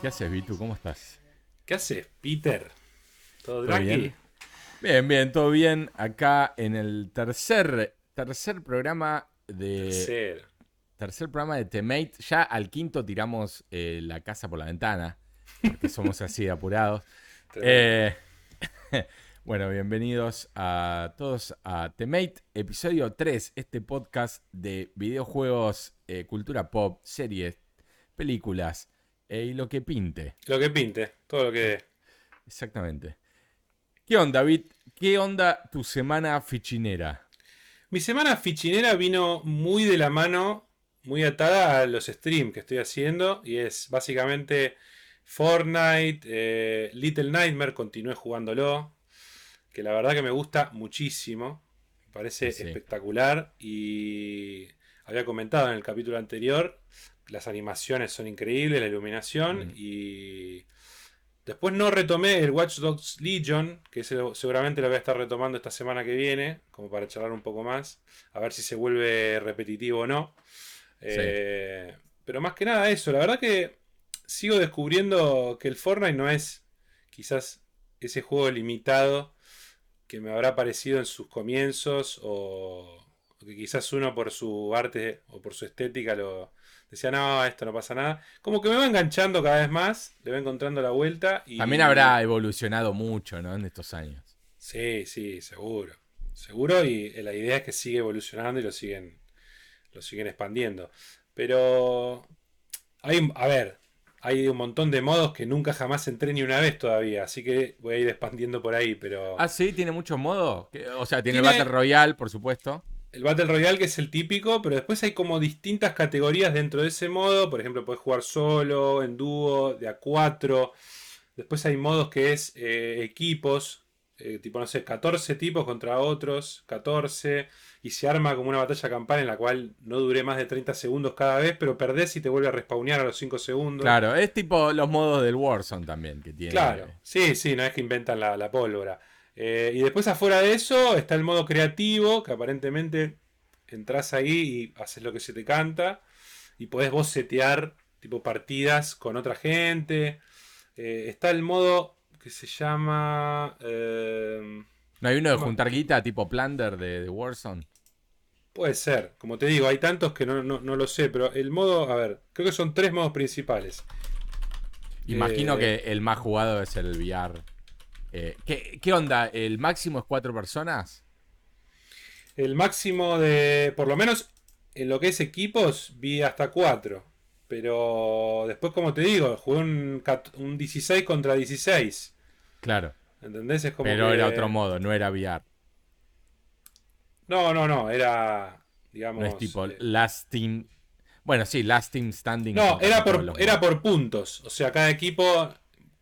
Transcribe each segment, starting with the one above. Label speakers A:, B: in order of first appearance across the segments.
A: ¿Qué haces, Vitu? ¿Cómo estás?
B: ¿Qué haces, Peter? ¿Todo,
A: ¿Todo bien? Bien, bien, todo bien. Acá en el tercer, tercer programa de.
B: Tercer.
A: Tercer programa de Temate. Ya al quinto tiramos eh, la casa por la ventana. Porque somos así de apurados. Eh, bueno, bienvenidos a todos a Temate, episodio 3, este podcast de videojuegos, eh, cultura pop, series, películas eh, y lo que pinte.
B: Lo que pinte, todo lo que...
A: Exactamente. ¿Qué onda, David? ¿Qué onda tu semana fichinera?
B: Mi semana fichinera vino muy de la mano, muy atada a los streams que estoy haciendo y es básicamente Fortnite, eh, Little Nightmare, continué jugándolo, que la verdad que me gusta muchísimo, me parece
A: Sí.
B: espectacular y había comentado en el capítulo anterior, las animaciones son increíbles, la iluminación
A: Mm.
B: y después no retomé el Watch Dogs Legion, que seguramente lo voy a estar retomando esta semana que viene, como para charlar un poco más, a ver si se vuelve repetitivo o no. Eh, Pero más que nada eso, la verdad que sigo descubriendo que el Fortnite no es quizás ese juego limitado que me habrá parecido en sus comienzos o, o que quizás uno por su arte o por su estética lo decía, no, esto no pasa nada. Como que me va enganchando cada vez más, le va encontrando la vuelta y...
A: También habrá evolucionado mucho, ¿no? En estos años.
B: Sí, sí, seguro. Seguro y la idea es que sigue evolucionando y lo siguen, lo siguen expandiendo. Pero hay, a ver, hay un montón de modos que nunca jamás entré ni una vez todavía, así que voy a ir expandiendo por ahí, pero
A: Ah, sí, tiene muchos modos. O sea, tiene,
B: Tiene-
A: el Battle Royale, por supuesto.
B: el Battle Royale que es el típico, pero después hay como distintas categorías dentro de ese modo, por ejemplo, puedes jugar solo, en dúo, de a cuatro. Después hay modos que es eh, equipos, eh, tipo, no sé, 14 tipos contra otros, 14, y se arma como una batalla campal en la cual no duré más de 30 segundos cada vez, pero perdés y te vuelve a respawnear a los 5 segundos.
A: Claro, es tipo los modos del Warzone también que tiene.
B: Claro, sí, sí, no es que inventan la, la pólvora. Eh, y después afuera de eso está el modo creativo, que aparentemente entras ahí y haces lo que se te canta. Y podés vos setear tipo partidas con otra gente. Eh, está el modo que se llama... eh,
A: ¿No hay uno de juntar guita tipo Plunder de, de Warzone?
B: Puede ser, como te digo, hay tantos que no, no- no lo sé, pero el modo, a ver, creo que son tres modos principales.
A: Imagino
B: Eh,
A: que el más jugado es el VR. Eh, ¿qué, qué onda? ¿El máximo es cuatro personas?
B: El máximo de, por lo menos en lo que es equipos, vi hasta 4. Pero después, como te digo, jugué un, un 16 contra 16.
A: Claro.
B: ¿Entendés? Es como
A: Pero
B: que-
A: era otro modo, no era VR.
B: No, no, no, era, digamos...
A: No es tipo
B: eh,
A: Last Team. Bueno, sí, Last Team Standing.
B: no, era por, era por puntos. O sea, cada equipo,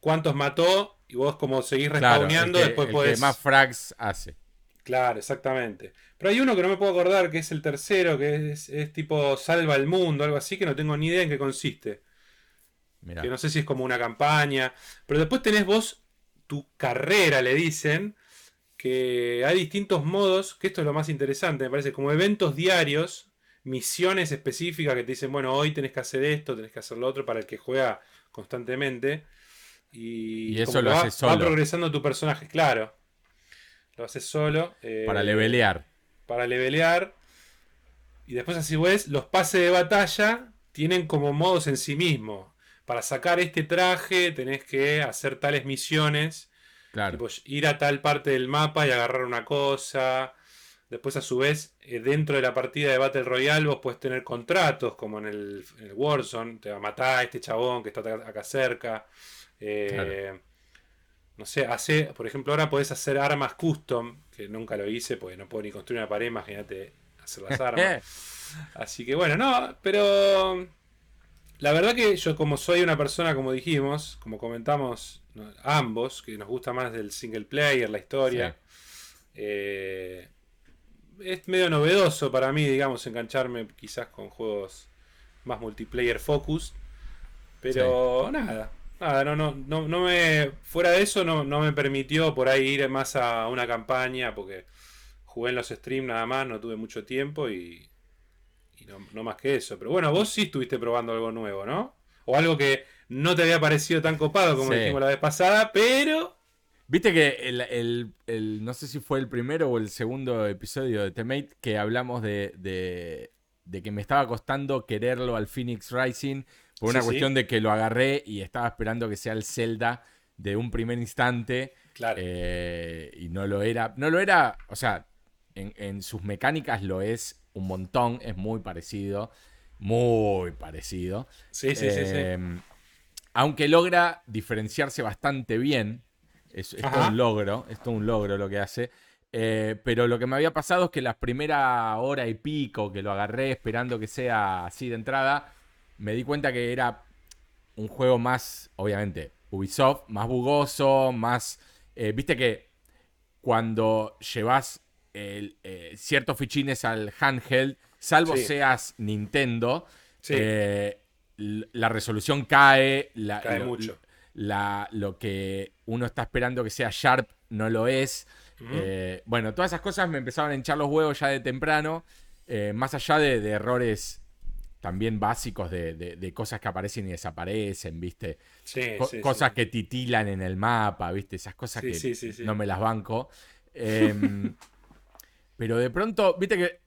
B: cuántos mató, y vos como seguís
A: Claro,
B: respawneando,
A: que,
B: después
A: el
B: podés...
A: que más frags hace.
B: Claro, exactamente. Pero hay uno que no me puedo acordar, que es el tercero, que es, es tipo Salva el Mundo, algo así, que no tengo ni idea en qué consiste.
A: Mirá.
B: Que no sé si es como una campaña. Pero después tenés vos tu carrera, le dicen. Que hay distintos modos. Que esto es lo más interesante, me parece. Como eventos diarios. Misiones específicas que te dicen, bueno, hoy tenés que hacer esto, tenés que hacer lo otro para el que juega constantemente. Y,
A: Y eso
B: como
A: lo
B: va,
A: haces solo.
B: Va progresando tu personaje, claro. Lo haces solo. eh,
A: Para levelear.
B: para levelear. Y después así ves, los pases de batalla tienen como modos en sí mismos. Para sacar este traje tenés que hacer tales misiones.
A: Claro.
B: tipo, ir a tal parte del mapa y agarrar una cosa. Después a su vez, eh, dentro de la partida de Battle Royale vos puedes tener contratos, como en el, en el Warzone. Te va a matar este chabón que está acá acá cerca. Eh,
A: Claro.
B: No sé, hace, por ejemplo, ahora podés hacer armas custom, que nunca lo hice, porque no puedo ni construir una pared, imagínate hacer las armas. Así que bueno, no, pero la verdad que yo como soy una persona, como dijimos, como comentamos ambos, que nos gusta más del single player, la historia, eh, es medio novedoso para mí, digamos, engancharme quizás con juegos más multiplayer focus. Pero nada, nada, no, no, no, no me. Fuera de eso, no, no me permitió por ahí ir más a una campaña, porque jugué en los streams nada más, no tuve mucho tiempo y. no, más que eso. Pero bueno, vos sí estuviste probando algo nuevo, ¿no? O algo que no te había parecido tan copado como dijimos la vez pasada, pero...
A: Viste que el, no sé si fue el primero o el segundo episodio de Temate que hablamos de, de, que me estaba costando quererlo al Phoenix Rising por una cuestión de que lo agarré y estaba esperando que sea el Zelda de un primer instante.
B: Claro.
A: Eh, y no lo era. No lo era. O sea, en, sus mecánicas lo es un montón. Es muy parecido. Muy parecido.
B: Sí, sí, sí, sí.
A: Em, aunque logra diferenciarse bastante bien. Es, todo un logro. Es todo un logro lo que hace. Eh, pero lo que me había pasado es que la primera hora y pico que lo agarré esperando que sea así de entrada, me di cuenta que era un juego más, obviamente, Ubisoft, más bugoso, más... Eh, viste que cuando llevas eh, ciertos fichines al handheld, salvo seas Nintendo, eh, la resolución cae.
B: cae mucho.
A: lo que uno está esperando que sea sharp no lo es. bueno, todas esas cosas me empezaban a hinchar los huevos ya de temprano. más allá de errores también básicos de, cosas que aparecen y desaparecen, ¿viste?
B: Sí,
A: cosas que titilan en el mapa, ¿viste? Esas cosas que no me las banco. Pero de pronto, ¿viste que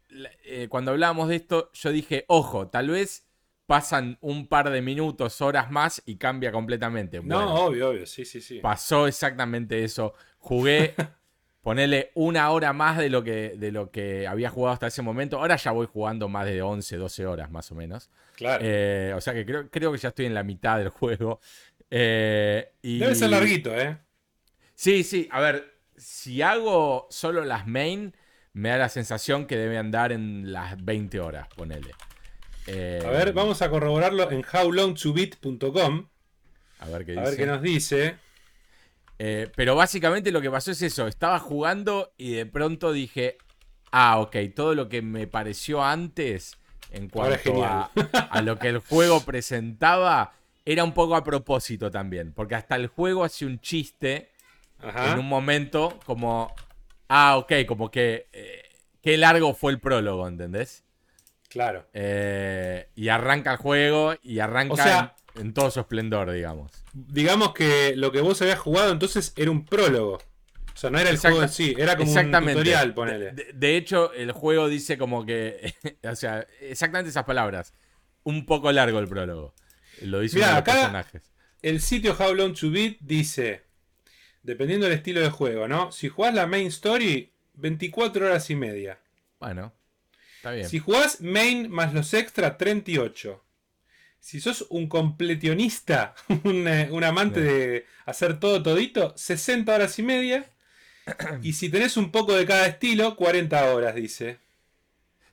A: eh, cuando hablábamos de esto, yo dije, ojo, tal vez pasan un par de minutos, horas más y cambia completamente.
B: no, obvio, obvio, sí, sí, sí.
A: Pasó exactamente eso. Jugué ponerle una hora más de lo, que, de lo que había jugado hasta ese momento. Ahora ya voy jugando más de 11, 12 horas más o menos.
B: Claro.
A: Eh, o sea que creo, creo, que ya estoy en la mitad del juego. Eh,
B: Debe ser larguito, ¿eh?
A: Sí, sí. A ver, si hago solo las main, me da la sensación que debe andar en las 20 horas, ponele.
B: a ver, vamos a corroborarlo en howlongtobeat.com.
A: A ver qué
B: dice. A ver qué nos dice.
A: Eh, pero básicamente lo que pasó es eso, estaba jugando y de pronto dije, ah, ok, todo lo que me pareció antes en cuanto a, lo que el juego presentaba era un poco a propósito también, porque hasta el juego hace un chiste en un momento como, ah, ok, como que, eh, qué largo fue el prólogo, ¿entendés?
B: Claro.
A: Eh, y arranca el juego y arranca en todo su esplendor, digamos
B: digamos que lo que vos habías jugado entonces era un prólogo. O sea, no era el juego en sí, era como un tutorial, ponele.
A: De, hecho, el juego dice como que. o sea, exactamente esas palabras. Un poco largo el prólogo. Lo dice
B: Mirá, acá personajes. El sitio How Long to Beat dice. Dependiendo del estilo de juego, ¿no? Si jugás la main story, 24 horas y media.
A: Bueno, está bien.
B: Si jugás main más los extra, 38 si sos un completionista, eh, un, amante de hacer todo todito, 60 horas y media. Y si tenés un poco de cada estilo, 40 horas, dice.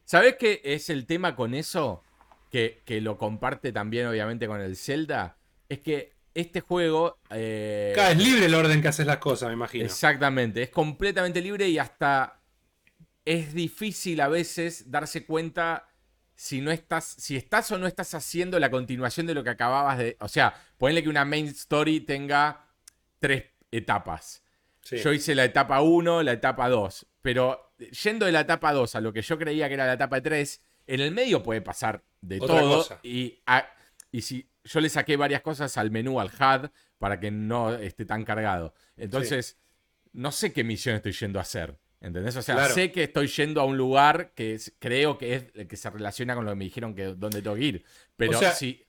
A: ¿Sabés qué es el tema con eso? Que, lo comparte también, obviamente, con el Zelda. Es que este juego. Eh,
B: es libre el orden que haces las cosas, me imagino.
A: Exactamente, es completamente libre y hasta es difícil a veces darse cuenta si no estás, si estás o no estás haciendo la continuación de lo que acababas de. O sea, ponle que una main story tenga tres etapas. Yo hice la etapa 1, la etapa 2. Pero yendo de la etapa 2 a lo que yo creía que era la etapa 3, en el medio puede pasar de todo. Y, y si yo le saqué varias cosas al menú, al HUD, para que no esté tan cargado. Entonces, no sé qué misión estoy yendo a hacer. ¿Entendés? O sea, sé que estoy yendo a un lugar que creo que es el que se relaciona con lo que me dijeron que donde tengo que ir. Pero si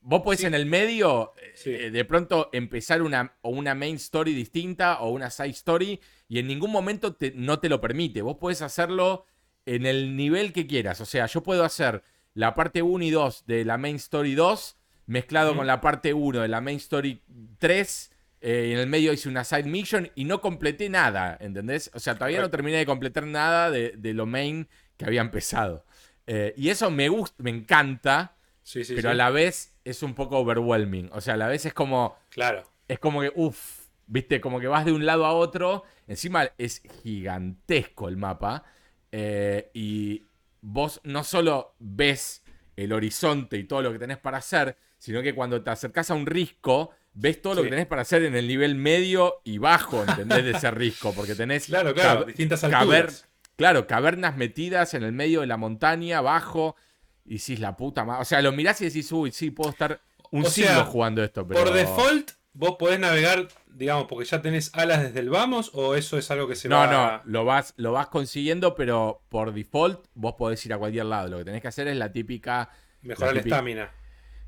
A: vos podés en el medio, eh, de pronto empezar una, o una main story distinta o una side story y en ningún momento no te lo permite. Vos podés hacerlo en el nivel que quieras. O sea, yo puedo hacer la parte 1 y 2 de la main story 2 mezclado con la parte 1 de la main story 3 eh, en el medio hice una side mission y no completé nada, ¿entendés? O sea, todavía no terminé de completar nada de, lo main que había empezado. Eh, y eso me gusta, me encanta, pero a la vez es un poco overwhelming. O sea, a la vez es como.
B: Claro.
A: Es como que, uff, viste, como que vas de un lado a otro. Encima es gigantesco el mapa. Eh, y vos no solo ves el horizonte y todo lo que tenés para hacer, sino que cuando te acercás a un risco, ves todo lo que tenés para hacer en el nivel medio y bajo, ¿entendés? De ese risco, porque tenés
B: claro, claro, distintas alturas.
A: claro, cavernas metidas en el medio de la montaña, abajo. Y decís la puta madre. O sea, lo mirás y decís, uy, sí, puedo estar un
B: O
A: siglo
B: sea,
A: jugando esto. Pero...
B: Por default, vos podés navegar, digamos, porque ya tenés alas desde el vamos, o eso es algo que se
A: No,
B: va
A: no, lo vas, lo vas consiguiendo, pero por default vos podés ir a cualquier lado. Lo que tenés que hacer es la típica.
B: mejorar
A: la
B: estamina.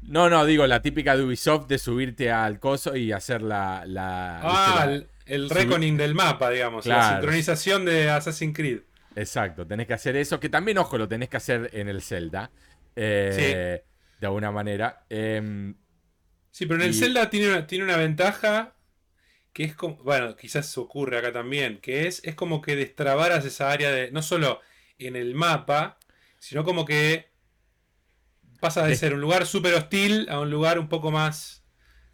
A: No, no, digo, la típica de Ubisoft de subirte al coso y hacer la. la
B: Ah,
A: ¿viste?
B: el,
A: subir-
B: reckoning del mapa, digamos, la sincronización de Assassin's Creed.
A: Exacto, tenés que hacer eso, que también, ojo, lo tenés que hacer en el Zelda. eh, De alguna manera. Em,
B: Sí, pero en el Zelda tiene una, tiene una ventaja que es como, bueno, quizás ocurre acá también, que es, es como que destrabaras esa área de, no solo en el mapa, sino como que pasa de ser un lugar súper hostil a un lugar un poco más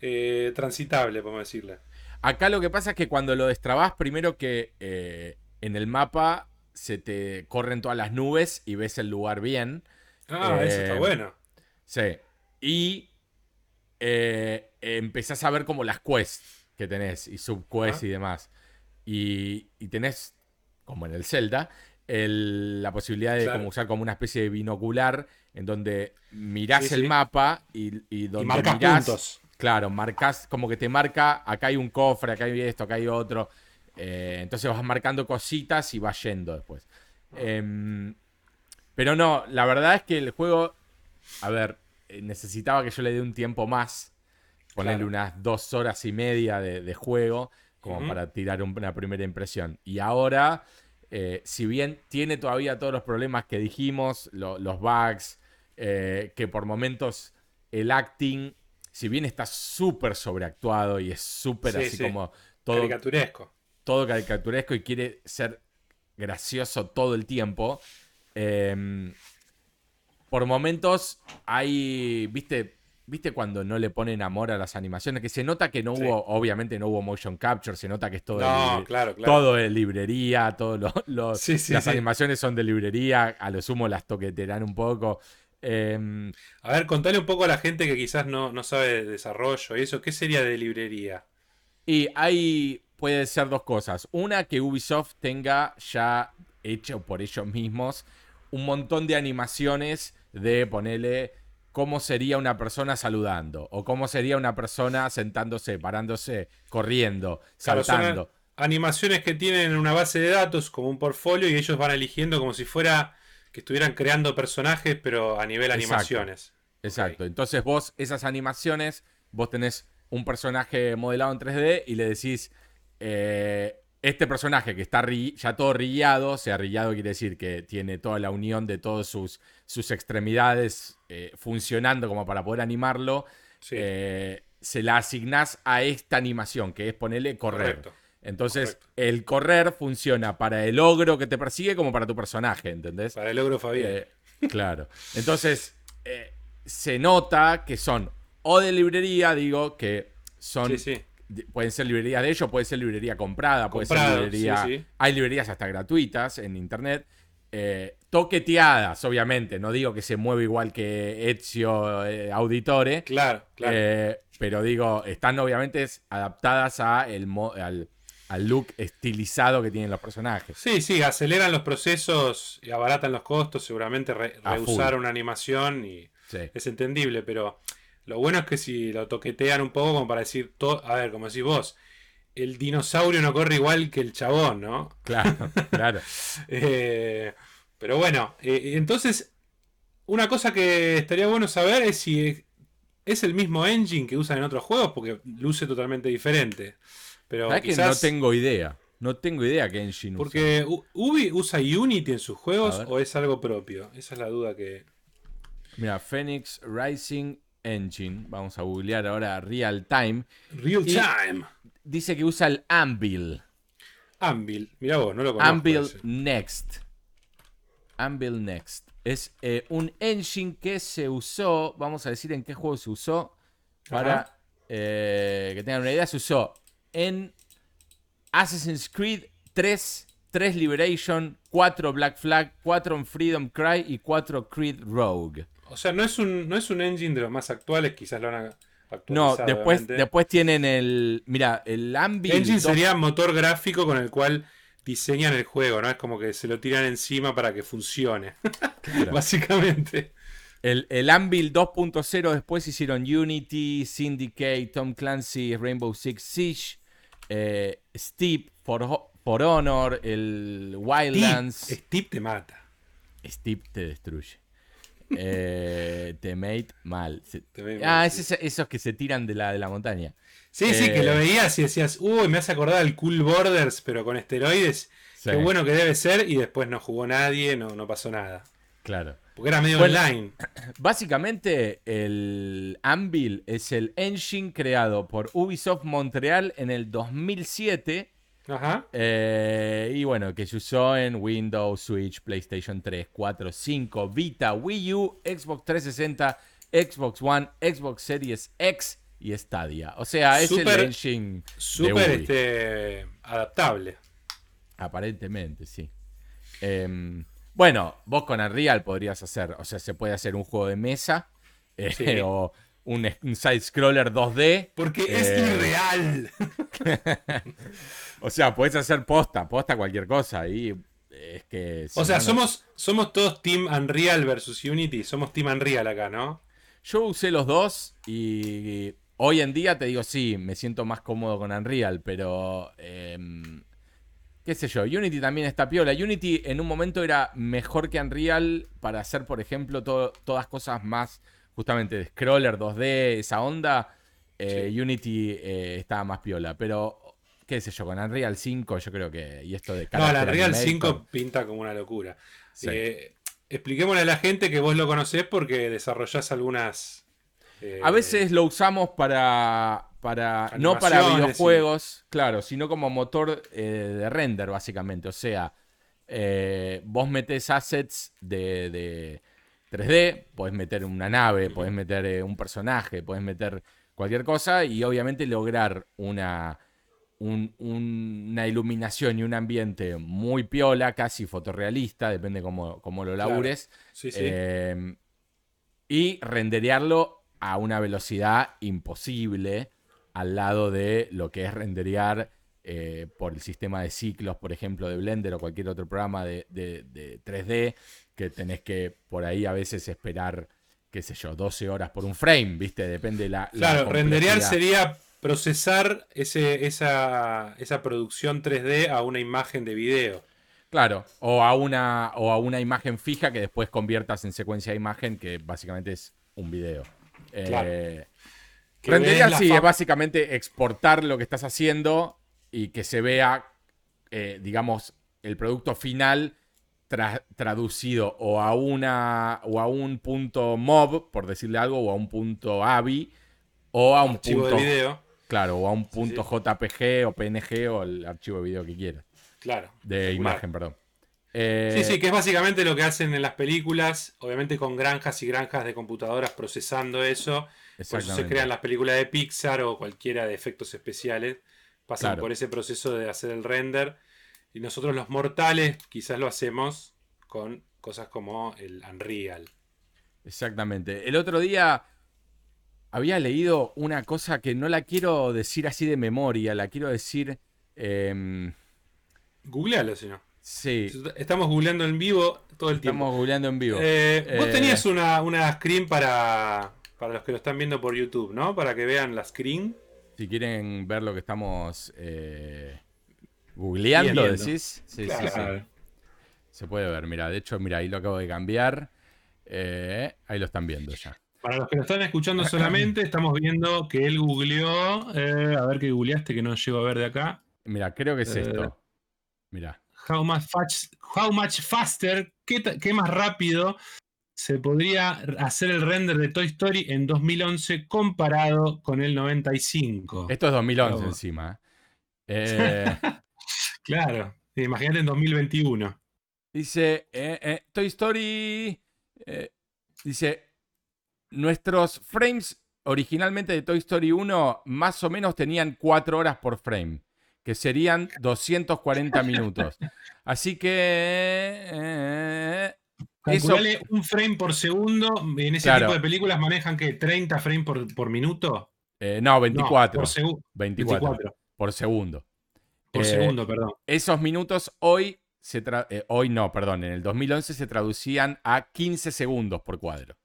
B: eh, transitable, podemos decirle.
A: Acá lo que pasa es que cuando lo destrabás, primero que eh, en el mapa se te corren todas las nubes y ves el lugar bien.
B: Ah, eso está
A: Eh,
B: bueno.
A: Sí. Y eh, empezás a ver como las quests que tenés y subquests
B: Ah.
A: y demás. Y, y tenés, como en el Zelda, el- la posibilidad de
B: Claro.
A: como usar como una especie de binocular en donde mirás
B: Sí,
A: el mapa y, y
B: Y
A: donde
B: marcas
A: mirás,
B: puntos.
A: Claro, marcas como que te marca, acá hay un cofre, acá hay esto, acá hay otro. Eh, entonces vas marcando cositas y vas yendo después. Em, pero no, la verdad es que el juego, a ver, eh, necesitaba que yo le dé un tiempo más, ponerle
B: Claro.
A: unas dos horas y media de, de juego, como para tirar un- una primera impresión. Y ahora, eh, si bien tiene todavía todos los problemas que dijimos, lo- los bugs, eh, que por momentos el acting, si bien está súper sobreactuado y es súper
B: Sí,
A: así
B: sí.
A: como todo,
B: Caricaturesco.
A: todo caricaturesco y quiere ser gracioso todo el tiempo. eh, por momentos hay, viste, viste cuando no le ponen amor a las animaciones, que se nota que no
B: Sí.
A: hubo, obviamente no hubo motion capture, se nota que es todo,
B: No,
A: de,
B: claro, claro.
A: todo de librería, todo lo- lo-
B: Sí, sí,
A: las animaciones son de librería, a lo sumo las toqueterán un poco. Eh,
B: A ver, contale un poco a la gente que quizás no, no sabe de desarrollo y eso. ¿Qué sería de librería?
A: Y hay, puede ser dos cosas. Una, que Ubisoft tenga ya hecho por ellos mismos un montón de animaciones de ponerle cómo sería una persona saludando o cómo sería una persona sentándose, parándose, corriendo,
B: Claro, son
A: saltando.
B: animaciones que tienen una base de datos como un portfolio y ellos van eligiendo como si fuera que estuvieran creando personajes, pero a nivel
A: Exacto.
B: animaciones.
A: Exacto. Entonces vos, esas animaciones, vos tenés un personaje modelado en 3D y le decís, eh, este personaje que está ya todo rillado, o sea, rillado quiere decir que tiene toda la unión de todas sus, sus extremidades eh, funcionando como para poder animarlo,
B: Sí,
A: eh, se la asignás a esta animación, que es ponerle correr.
B: correcto.
A: Entonces,
B: correcto.
A: el correr funciona para el ogro que te persigue como para tu personaje, ¿entendés?
B: Para el logro Fabián.
A: Eh, claro. Entonces, eh, se nota que son o de librería, digo, que son.
B: sí, sí.
A: de- Pueden ser librerías de ellos, puede ser librería comprada, puede
B: Comprado,
A: ser librería.
B: sí, sí.
A: Hay librerías hasta gratuitas en internet. eh, toqueteadas, obviamente. No digo que se mueve igual que Ezio eh, Auditore.
B: Claro, claro.
A: eh, pero digo, están obviamente adaptadas a el mo- al, al look estilizado que tienen los personajes.
B: Sí, sí, aceleran los procesos y abaratan los costos. Seguramente re-
A: A
B: reusar
A: full.
B: una animación y
A: Sí.
B: es entendible, pero lo bueno es que si lo toquetean un poco como para decir, a ver, como decís vos, el dinosaurio no corre igual que el chabón, ¿no?
A: Claro, claro.
B: Eh, pero bueno, eh, entonces, una cosa que estaría bueno saber es si es el mismo engine que usan en otros juegos, porque luce totalmente diferente. Pero
A: ¿Sabes que
B: quizás,
A: no tengo idea? No tengo idea qué engine usa.
B: porque Ubi usa Unity en sus juegos o es algo propio. Esa es la duda que...
A: Mira, Phoenix Rising Engine. Vamos a googlear ahora real time.
B: Real
A: Y-
B: time.
A: Dice que usa el Anvil.
B: Anvil. Mira vos, no lo conozco.
A: Anvil
B: ese.
A: Next. Anvil Next. Es eh, un engine que se usó. Vamos a decir en qué juego se usó. Para eh, que tengan una idea, se usó en Assassin's Creed 3, 3 Liberation, 4 Black Flag, 4 en Freedom Cry y 4 Creed Rogue.
B: O sea, no es, un, no es un engine de los más actuales, quizás lo han
A: No,
B: actualizado.
A: después,
B: obviamente.
A: después tienen el. Mira, el Anvil.
B: Engine sería motor gráfico con el cual diseñan el juego, ¿no? Es como que se lo tiran encima para que funcione. Básicamente.
A: El, el Anvil 2.0 después hicieron Unity, Syndicate, Tom Clancy, Rainbow Six Siege, eh, Steep, For, For, Honor, el Wildlands.
B: Steep te mata.
A: Steep te destruye. eh, te mate mal. ah, es esos que se tiran de la, de la montaña.
B: Sí, sí, que lo eh, veías y decías, uy, me has acordado al Cool Borders, pero con esteroides. Qué bueno que debe ser. Y después no jugó nadie, no, no pasó nada.
A: Claro.
B: Porque era medio online.
A: Básicamente, el Anvil es el engine creado por Ubisoft Montreal en el 2007.
B: Ajá.
A: Eh, y bueno, que se usó en Windows, Switch, PlayStation 3, 4, 5, Vita, Wii U, Xbox 360, Xbox One, Xbox Series X y Stadia. O sea, es el engine.
B: Súper este, adaptable.
A: Aparentemente, sí. Eh, bueno, vos con Unreal podrías hacer, o sea, se puede hacer un juego de mesa eh, o un, side-scroller 2D.
B: Porque es eh, irreal.
A: o sea, puedes hacer posta, posta cualquier cosa. Y es que.
B: o sea, somos, somos todos Team Unreal versus Unity. Somos Team Unreal acá, ¿no?
A: Yo usé los dos y hoy en día te digo, sí, me siento más cómodo con Unreal, pero. Em, qué sé yo, Unity también está piola. Unity en un momento era mejor que Unreal para hacer, por ejemplo, todas cosas más justamente de scroller 2D, esa onda. Eh, Unity eh, estaba más piola, pero qué sé yo, con Unreal 5 yo creo que... Y esto de...
B: No, la Unreal 5 pinta como una locura. Eh, expliquémosle a la gente que vos lo conocés porque desarrollás algunas...
A: a veces lo usamos para, para no para videojuegos, claro, sino como motor eh, de render, básicamente. O sea, eh, vos metés assets de, 3D, podés meter una nave, podés meter eh, un personaje, podés meter cualquier cosa y obviamente lograr una, una iluminación y un ambiente muy piola, casi fotorrealista, depende cómo, cómo lo labures. y renderearlo a una velocidad imposible al lado de lo que es renderear eh, por el sistema de ciclos, por ejemplo, de Blender o cualquier otro programa de, 3D, que tenés que por ahí a veces esperar, qué sé yo, 12 horas por un frame, ¿viste? Depende de la...
B: Claro, renderear sería procesar ese, esa, esa producción 3D a una imagen de video.
A: Claro, o a, una, o a una imagen fija que después conviertas en secuencia de imagen, que básicamente es un video. Eh, Rendería sí, es básicamente exportar lo que estás haciendo y que se vea, eh, digamos, el producto final traducido o a, una, o a un punto mob, por decirle algo, o a un punto AVI, o a un punto.
B: De video.
A: Claro, o a un punto JPG o PNG o el archivo de video que quieras.
B: Claro.
A: De imagen, perdón.
B: sí, sí, que es básicamente lo que hacen en las películas, obviamente con granjas y granjas de computadoras procesando eso por eso se crean las películas de Pixar o cualquiera de efectos especiales. Pasan por ese proceso de hacer el render. Y nosotros los mortales quizás lo hacemos con cosas como el Unreal.
A: Exactamente. El otro día había leído una cosa que no la quiero decir así de memoria, la quiero decir... Eh...
B: Googlealo, si no.
A: Sí.
B: Estamos googleando en vivo todo el tiempo.
A: Estamos googleando en vivo.
B: Eh, vos tenías una, una screen para, para los que lo están viendo por YouTube, ¿no? Para que vean la screen.
A: Si quieren ver lo que estamos eh, googleando, decís. Sí, sí, sí. Se puede ver, mira. De hecho, mira, ahí lo acabo de cambiar. Eh, ahí lo están viendo ya.
B: Para los que lo están escuchando solamente, estamos viendo que él googleó. Eh, a ver qué googleaste que no llego a ver de acá.
A: Mira, creo que es esto. Mira.
B: How much, how much faster, ¿qué, ¿qué, más rápido se podría hacer el render de Toy Story en 2011 comparado con el 95.
A: Esto es 2011 encima. ¿eh?
B: Eh, claro, imagínate en 2021.
A: Dice, eh, Toy Story, dice, nuestros frames originalmente de Toy Story 1 más o menos tenían 4 horas por frame, que serían 240 minutos. Así que
B: Calculale un frame por segundo. En ese tipo de películas manejan que 30 frames por, minuto.
A: Eh, no, 24. por 24, Por segundo.
B: Por
A: Eh,
B: segundo, perdón.
A: Esos minutos hoy, se eh, hoy no, perdón, en el 2011 se traducían a 15 segundos por cuadro.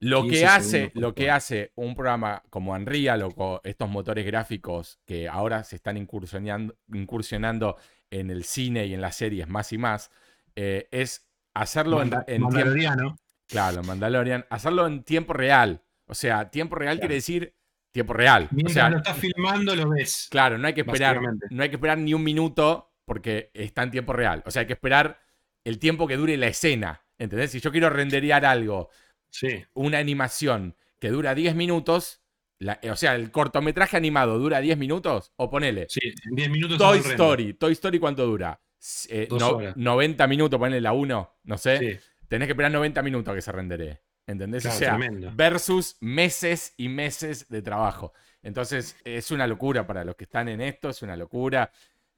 A: Lo
B: 15
A: que, hace,
B: por
A: lo que hace un programa como Unreal o estos motores gráficos que ahora se están incursionando, incursionando en el cine y en las series más y más, eh, es hacerlo en,
B: Manda-
A: en tiempo.
B: Mandaloriano.
A: Claro, Mandalorian, hacerlo en tiempo real. O sea, tiempo real
B: Claro.
A: quiere decir tiempo real. O
B: Mientras
A: sea,
B: lo estás filmando, lo ves.
A: Claro, no hay que esperar, no hay que esperar ni un minuto porque está en tiempo real. O sea, hay que esperar el tiempo que dure la escena. ¿Entendés? Si yo quiero renderear algo,
B: Sí.
A: una animación que dura 10 minutos, la- eh, o sea, el cortometraje animado dura 10 minutos, o ponele.
B: Sí, en 10 minutos.
A: Toy. Story. Toy Story, ¿cuánto dura? Eh,
B: Dos
A: no-
B: horas.
A: 90 minutos, ponele la 1, no sé.
B: Sí,
A: Tenés que esperar 90 minutos a que se renderee. ¿Entendés?
B: Claro,
A: o sea,
B: tremendo.
A: versus meses y meses de trabajo. Entonces, es una locura para los que están en esto, es una locura.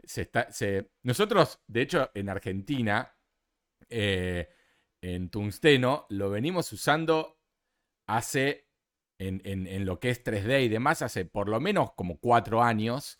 A: Se está, se- Nosotros, de hecho, en Argentina, eh, en Tungsteno, lo venimos usando hace, en, en- en lo que es 3D y demás, hace por lo menos como cuatro años.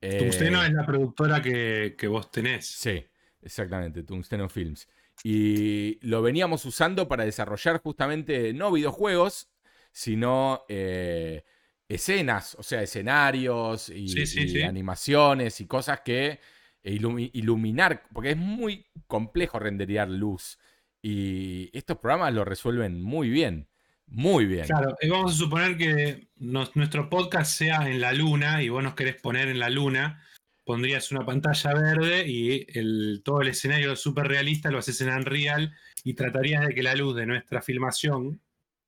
A: Eh,
B: Tungsteno es la productora que, que vos tenés.
A: Sí, exactamente, Tungsteno Films. Y lo veníamos usando para desarrollar justamente no videojuegos, sino eh, escenas, o sea, escenarios y,
B: Sí, sí,
A: y
B: sí.
A: animaciones y cosas que ilumi- iluminar, porque es muy complejo renderear luz. Y estos programas lo resuelven muy bien, muy bien.
B: Claro, y vamos a suponer que nos- nuestro podcast sea en la luna y vos nos querés poner en la luna, pondrías una pantalla verde y el, todo el escenario súper realista lo haces en Unreal y tratarías de que la luz de nuestra filmación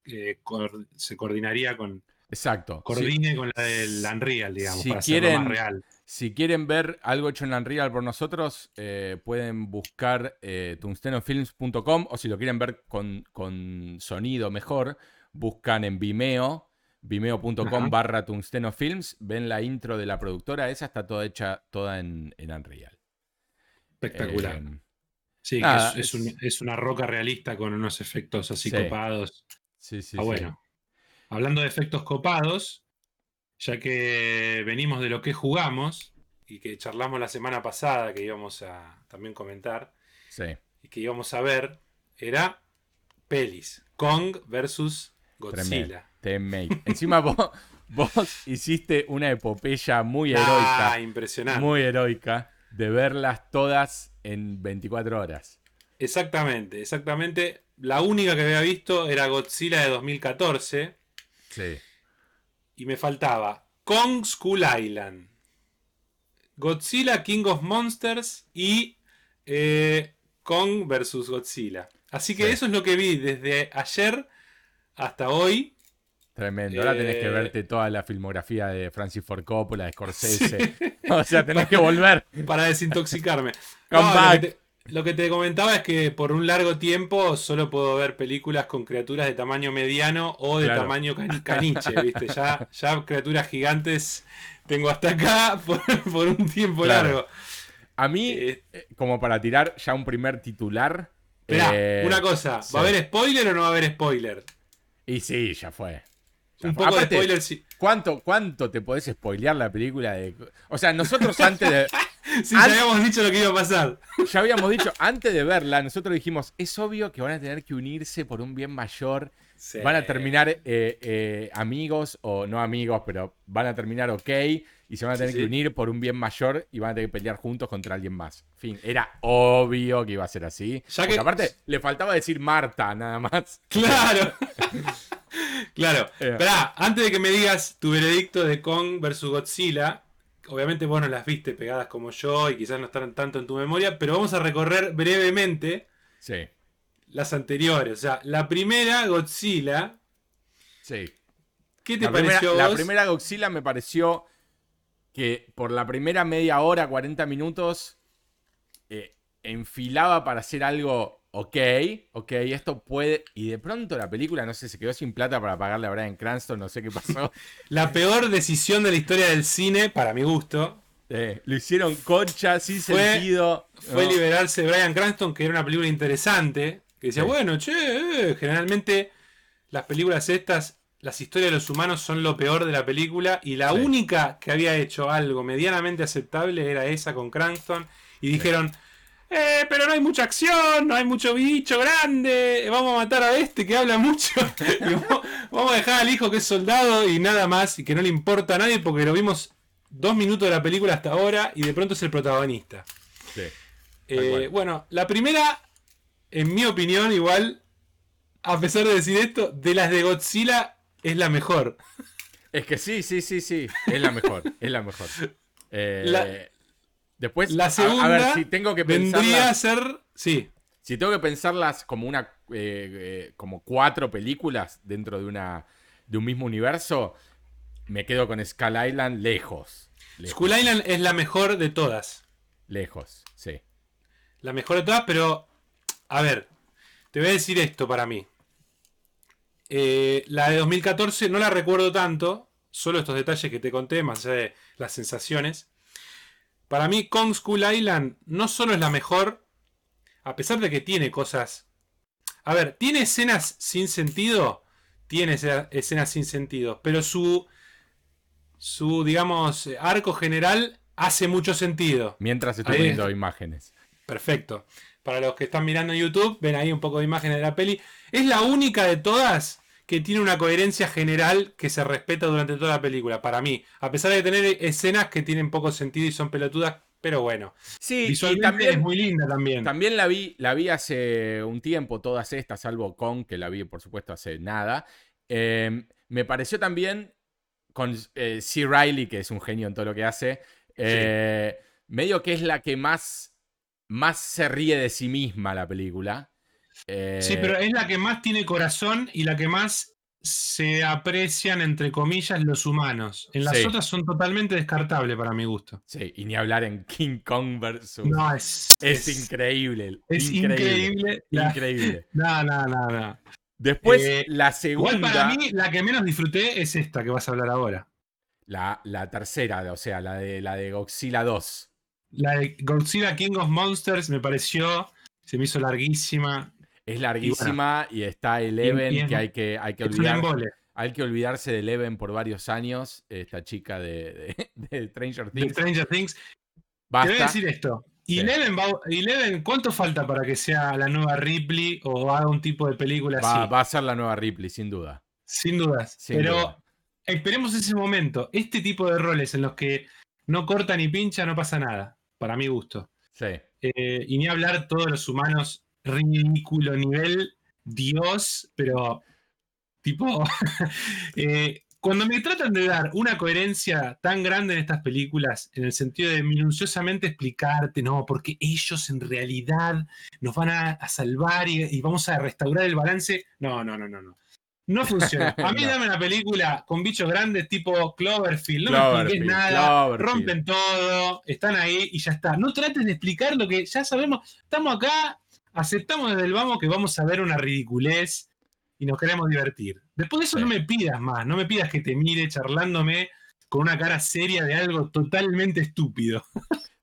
B: eh, cor- se coordinaría con,
A: Exacto. Sí.
B: coordine con la del Unreal, digamos,
A: Si
B: para hacerlo
A: quieren-
B: más real.
A: Si quieren ver algo hecho en Unreal por nosotros, eh, pueden buscar eh, tungstenofilms.com o si lo quieren ver con, con sonido mejor, buscan en Vimeo, vimeo.com barra tungstenofilms, ven la intro de la productora, esa está toda hecha toda en, en Unreal.
B: Espectacular.
A: Eh,
B: sí, que
A: nada,
B: es, es un-
A: es-
B: es una roca realista con unos efectos así
A: Sí.
B: copados.
A: sí, sí,
B: Ah,
A: sí.
B: bueno. Hablando de efectos copados, ya que venimos de lo que jugamos y que charlamos la semana pasada, que íbamos a también comentar
A: Sí.
B: y que íbamos a ver, era pelis. Kong versus Godzilla.
A: Teammate. Encima vos, vos hiciste una epopeya muy
B: Ah,
A: heroica,
B: impresionante.
A: muy heroica, de verlas todas en 24 horas.
B: Exactamente, exactamente. La única que había visto era Godzilla de 2014
A: Sí.
B: Y me faltaba Kong School Island, Godzilla King of Monsters y eh, Kong versus Godzilla. Así que
A: Sí.
B: eso es lo que vi desde ayer hasta hoy.
A: Tremendo. Ahora tenés que
B: Eh,
A: verte toda la filmografía de Francis Ford Coppola, de Scorsese. O sea, tenés que volver.
B: para desintoxicarme.
A: Come
B: No, lo,
A: back.
B: que te, lo que te comentaba es que por un largo tiempo solo puedo ver películas con criaturas de tamaño mediano o de
A: Claro.
B: tamaño can- caniche, ¿viste? Ya, ya criaturas gigantes tengo hasta acá por, por un tiempo
A: Claro.
B: largo.
A: A mí,
B: Eh,
A: eh, como para tirar ya un primer titular.
B: Esperá,
A: eh,
B: una cosa,
A: sí.
B: ¿va a haber spoiler o no va a haber spoiler?
A: Y sí, ya fue. Ya
B: Un
A: fue.
B: poco
A: Aparte,
B: de spoiler sí.
A: ¿cuánto, ¿Cuánto te podés spoilear la película de.? O sea, nosotros antes de.
B: Sí, ya habíamos dicho lo que iba a pasar.
A: Ya habíamos dicho, antes de verla, nosotros dijimos, es obvio que van a tener que unirse por un bien mayor.
B: Sí.
A: Van a terminar eh, eh, amigos o no amigos, pero van a terminar ok y se van a
B: Sí,
A: tener que unir por un bien mayor y van a tener que pelear juntos contra alguien más. En fin, era obvio que iba a ser así.
B: Ya que-
A: aparte, le faltaba decir Marta nada más.
B: Claro. claro.
A: Eh.
B: Esperá, antes de que me digas tu veredicto de Kong versus Godzilla, obviamente vos no las viste pegadas como yo y quizás no están tanto en tu memoria, pero vamos a recorrer brevemente
A: Sí,
B: las anteriores. O sea, la primera, Godzilla,
A: sí.
B: ¿qué te
A: La primera,
B: pareció
A: la primera Godzilla me pareció que por la primera media hora, 40 minutos, eh, enfilaba para hacer algo ok, ok, esto puede... Y de pronto la película, no sé, se quedó sin plata para pagarle a Brian Cranston, no sé qué pasó.
B: La peor decisión de la historia del cine, para mi gusto,
A: Eh, lo hicieron concha, sin
B: Fue-
A: sentido.
B: fue
A: ¿no?
B: liberarse de Brian Cranston, que era una película interesante, que decía,
A: Sí.
B: bueno, che, eh, generalmente las películas estas las historias de los humanos son lo peor de la película y la única que había hecho algo medianamente aceptable era esa con Cranston y dijeron, eh, pero no hay mucha acción, no hay mucho bicho grande, vamos a matar a este que habla mucho, vamos, a dejar al hijo que es soldado y nada más y que no le importa a nadie porque lo vimos dos minutos de la película hasta ahora y de pronto es el protagonista. Eh, bueno, la primera, en mi opinión, igual, a pesar de decir esto, de las de Godzilla es la mejor.
A: Es que sí, sí, sí, sí. Es la mejor. es la mejor. Eh, después,
B: la segunda, a, ver,
A: si tengo que
B: vendría a ser. Sí.
A: Si tengo que pensarlas como una. Eh, eh, como cuatro películas dentro de una. de un mismo universo. Me quedo con Skull Island lejos. lejos.
B: Skull Island es la mejor de todas.
A: Lejos, sí.
B: La mejor de todas, pero. A ver. Te voy a decir esto para mí. Eh, la de 2014 no la recuerdo tanto, solo estos detalles que te conté, más allá de las sensaciones. Para mí, Kong School Island no solo es la mejor, a pesar de que tiene cosas. A ver, tiene escenas sin sentido. Tiene escenas sin sentido. Pero su. Su, digamos, arco general hace mucho sentido.
A: Mientras estoy viendo imágenes.
B: Perfecto. Para los que están mirando en YouTube, ven ahí un poco de imágenes de la peli. Es la única de todas que tiene una coherencia general que se respeta durante toda la película, para mí. A pesar de tener escenas que tienen poco sentido y son pelotudas, pero bueno.
A: Sí, Visualmente también, es muy linda también. También la vi, la vi hace un tiempo, todas estas, salvo con, que la vi por supuesto hace nada. Em, me pareció también con eh, C. Riley, que es un genio en todo lo que hace, eh, medio que es la que más, más se ríe de sí misma la película
B: sí, eh, pero es la que más tiene corazón y la que más se aprecian, entre comillas, los humanos. En las otras son totalmente descartables para mi gusto.
A: Sí, y ni hablar en King Kong versus.
B: No, es.
A: Es, increíble.
B: Es increíble.
A: Increíble.
B: No, no, no, no.
A: Después, eh, la segunda.
B: Igual para mí, la que menos disfruté es esta que vas a hablar ahora.
A: La, la tercera, o sea, la de, la de Godzilla 2.
B: La de Godzilla King of Monsters me pareció. Se me hizo larguísima.
A: Es larguísima y, está Eleven, que hay que, hay que olvidar. Hay que olvidarse de Eleven por varios años, esta chica de, Stranger Things.
B: Stranger Things. Te voy a decir esto. ¿Y Eleven, cuánto falta para que sea la nueva Ripley o haga un tipo de película
A: así? Va a ser la nueva Ripley, sin duda.
B: Sin dudas. Pero esperemos ese momento. Este tipo de roles en los que no corta ni pincha, no pasa nada. Para mi gusto.
A: Sí.
B: Eh, y ni hablar todos los humanos ridículo nivel Dios, pero tipo, eh, cuando me tratan de dar una coherencia tan grande en estas películas, en el sentido de minuciosamente explicarte, no, porque ellos en realidad nos van a, salvar y, vamos a restaurar el balance, no, no, no, no, no. No funciona. A mí dame una película con bichos grandes tipo Cloverfield, no me expliques nada, rompen todo, están ahí y ya está. No trates de explicar lo que ya sabemos. Estamos acá aceptamos desde el vamos que vamos a ver una ridiculez y nos queremos divertir. Después de eso no me pidas más, no me pidas que te mire charlándome con una cara seria de algo totalmente estúpido.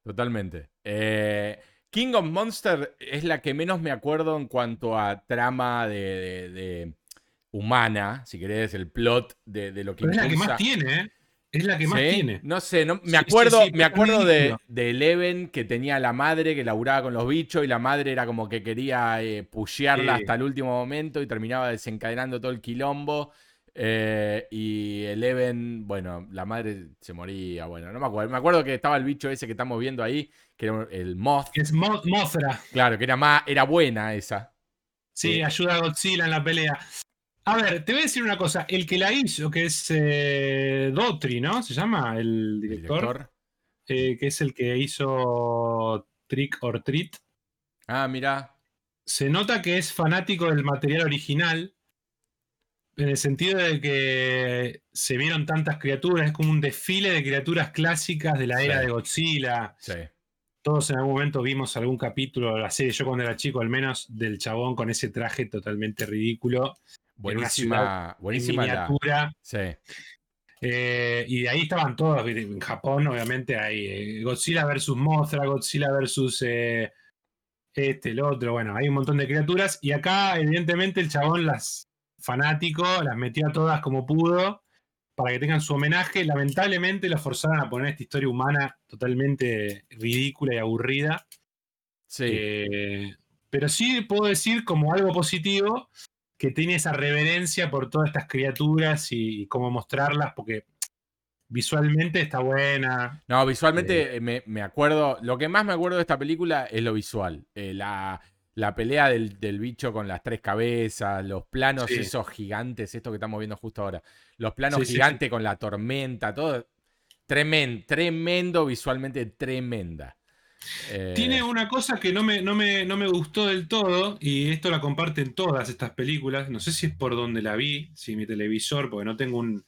A: Totalmente. Eh, King of Monster es la que menos me acuerdo en cuanto a trama de, humana, si querés, el plot de, lo que
B: Pero es la que más tiene, ¿eh? Es la que más tiene.
A: No sé, no, me acuerdo, me acuerdo de, de, Eleven que tenía la madre que laburaba con los bichos y la madre era como que quería eh, pushearla hasta el último momento y terminaba desencadenando todo el quilombo. Eh, y Eleven, bueno, la madre se moría, bueno, no me acuerdo. Me acuerdo que estaba el bicho ese que estamos viendo ahí, que era el Moth.
B: Es Mothra.
A: Claro, que era más, era buena esa.
B: Sí, ayuda a Godzilla en la pelea. A ver, te voy a decir una cosa. El que la hizo, que es eh, Dotri, ¿no? Se llama el director. Eh, que es el que hizo Trick or Treat.
A: Ah, mira.
B: Se nota que es fanático del material original. En el sentido de que se vieron tantas criaturas. Es como un desfile de criaturas clásicas de la era de Godzilla.
A: Sí.
B: Todos en algún momento vimos algún capítulo de la serie, yo cuando era chico al menos, del chabón con ese traje totalmente ridículo.
A: Buenísima, buenísima
B: miniatura.
A: Sí.
B: Eh, y de ahí estaban todos. En Japón, obviamente, hay eh, Godzilla versus Mothra, Godzilla versus eh, este, el otro. Bueno, hay un montón de criaturas. Y acá, evidentemente, el chabón las fanático, las metió a todas como pudo para que tengan su homenaje. Lamentablemente lo forzaron a poner esta historia humana totalmente ridícula y aburrida.
A: Sí.
B: Pero sí puedo decir como algo positivo que tiene esa reverencia por todas estas criaturas y, cómo mostrarlas, porque visualmente está buena.
A: No, visualmente me, me, acuerdo, lo que más me acuerdo de esta película es lo visual. la, la pelea del, bicho con las tres cabezas, los planos esos gigantes, esto que estamos viendo justo ahora, los planos gigantes con la tormenta, todo tremendo, tremendo, visualmente tremenda.
B: Eh, Tiene una cosa que no me, no, me, no me gustó del todo, y esto la comparten todas estas películas, no sé si es por donde la vi, si mi televisor, porque no tengo un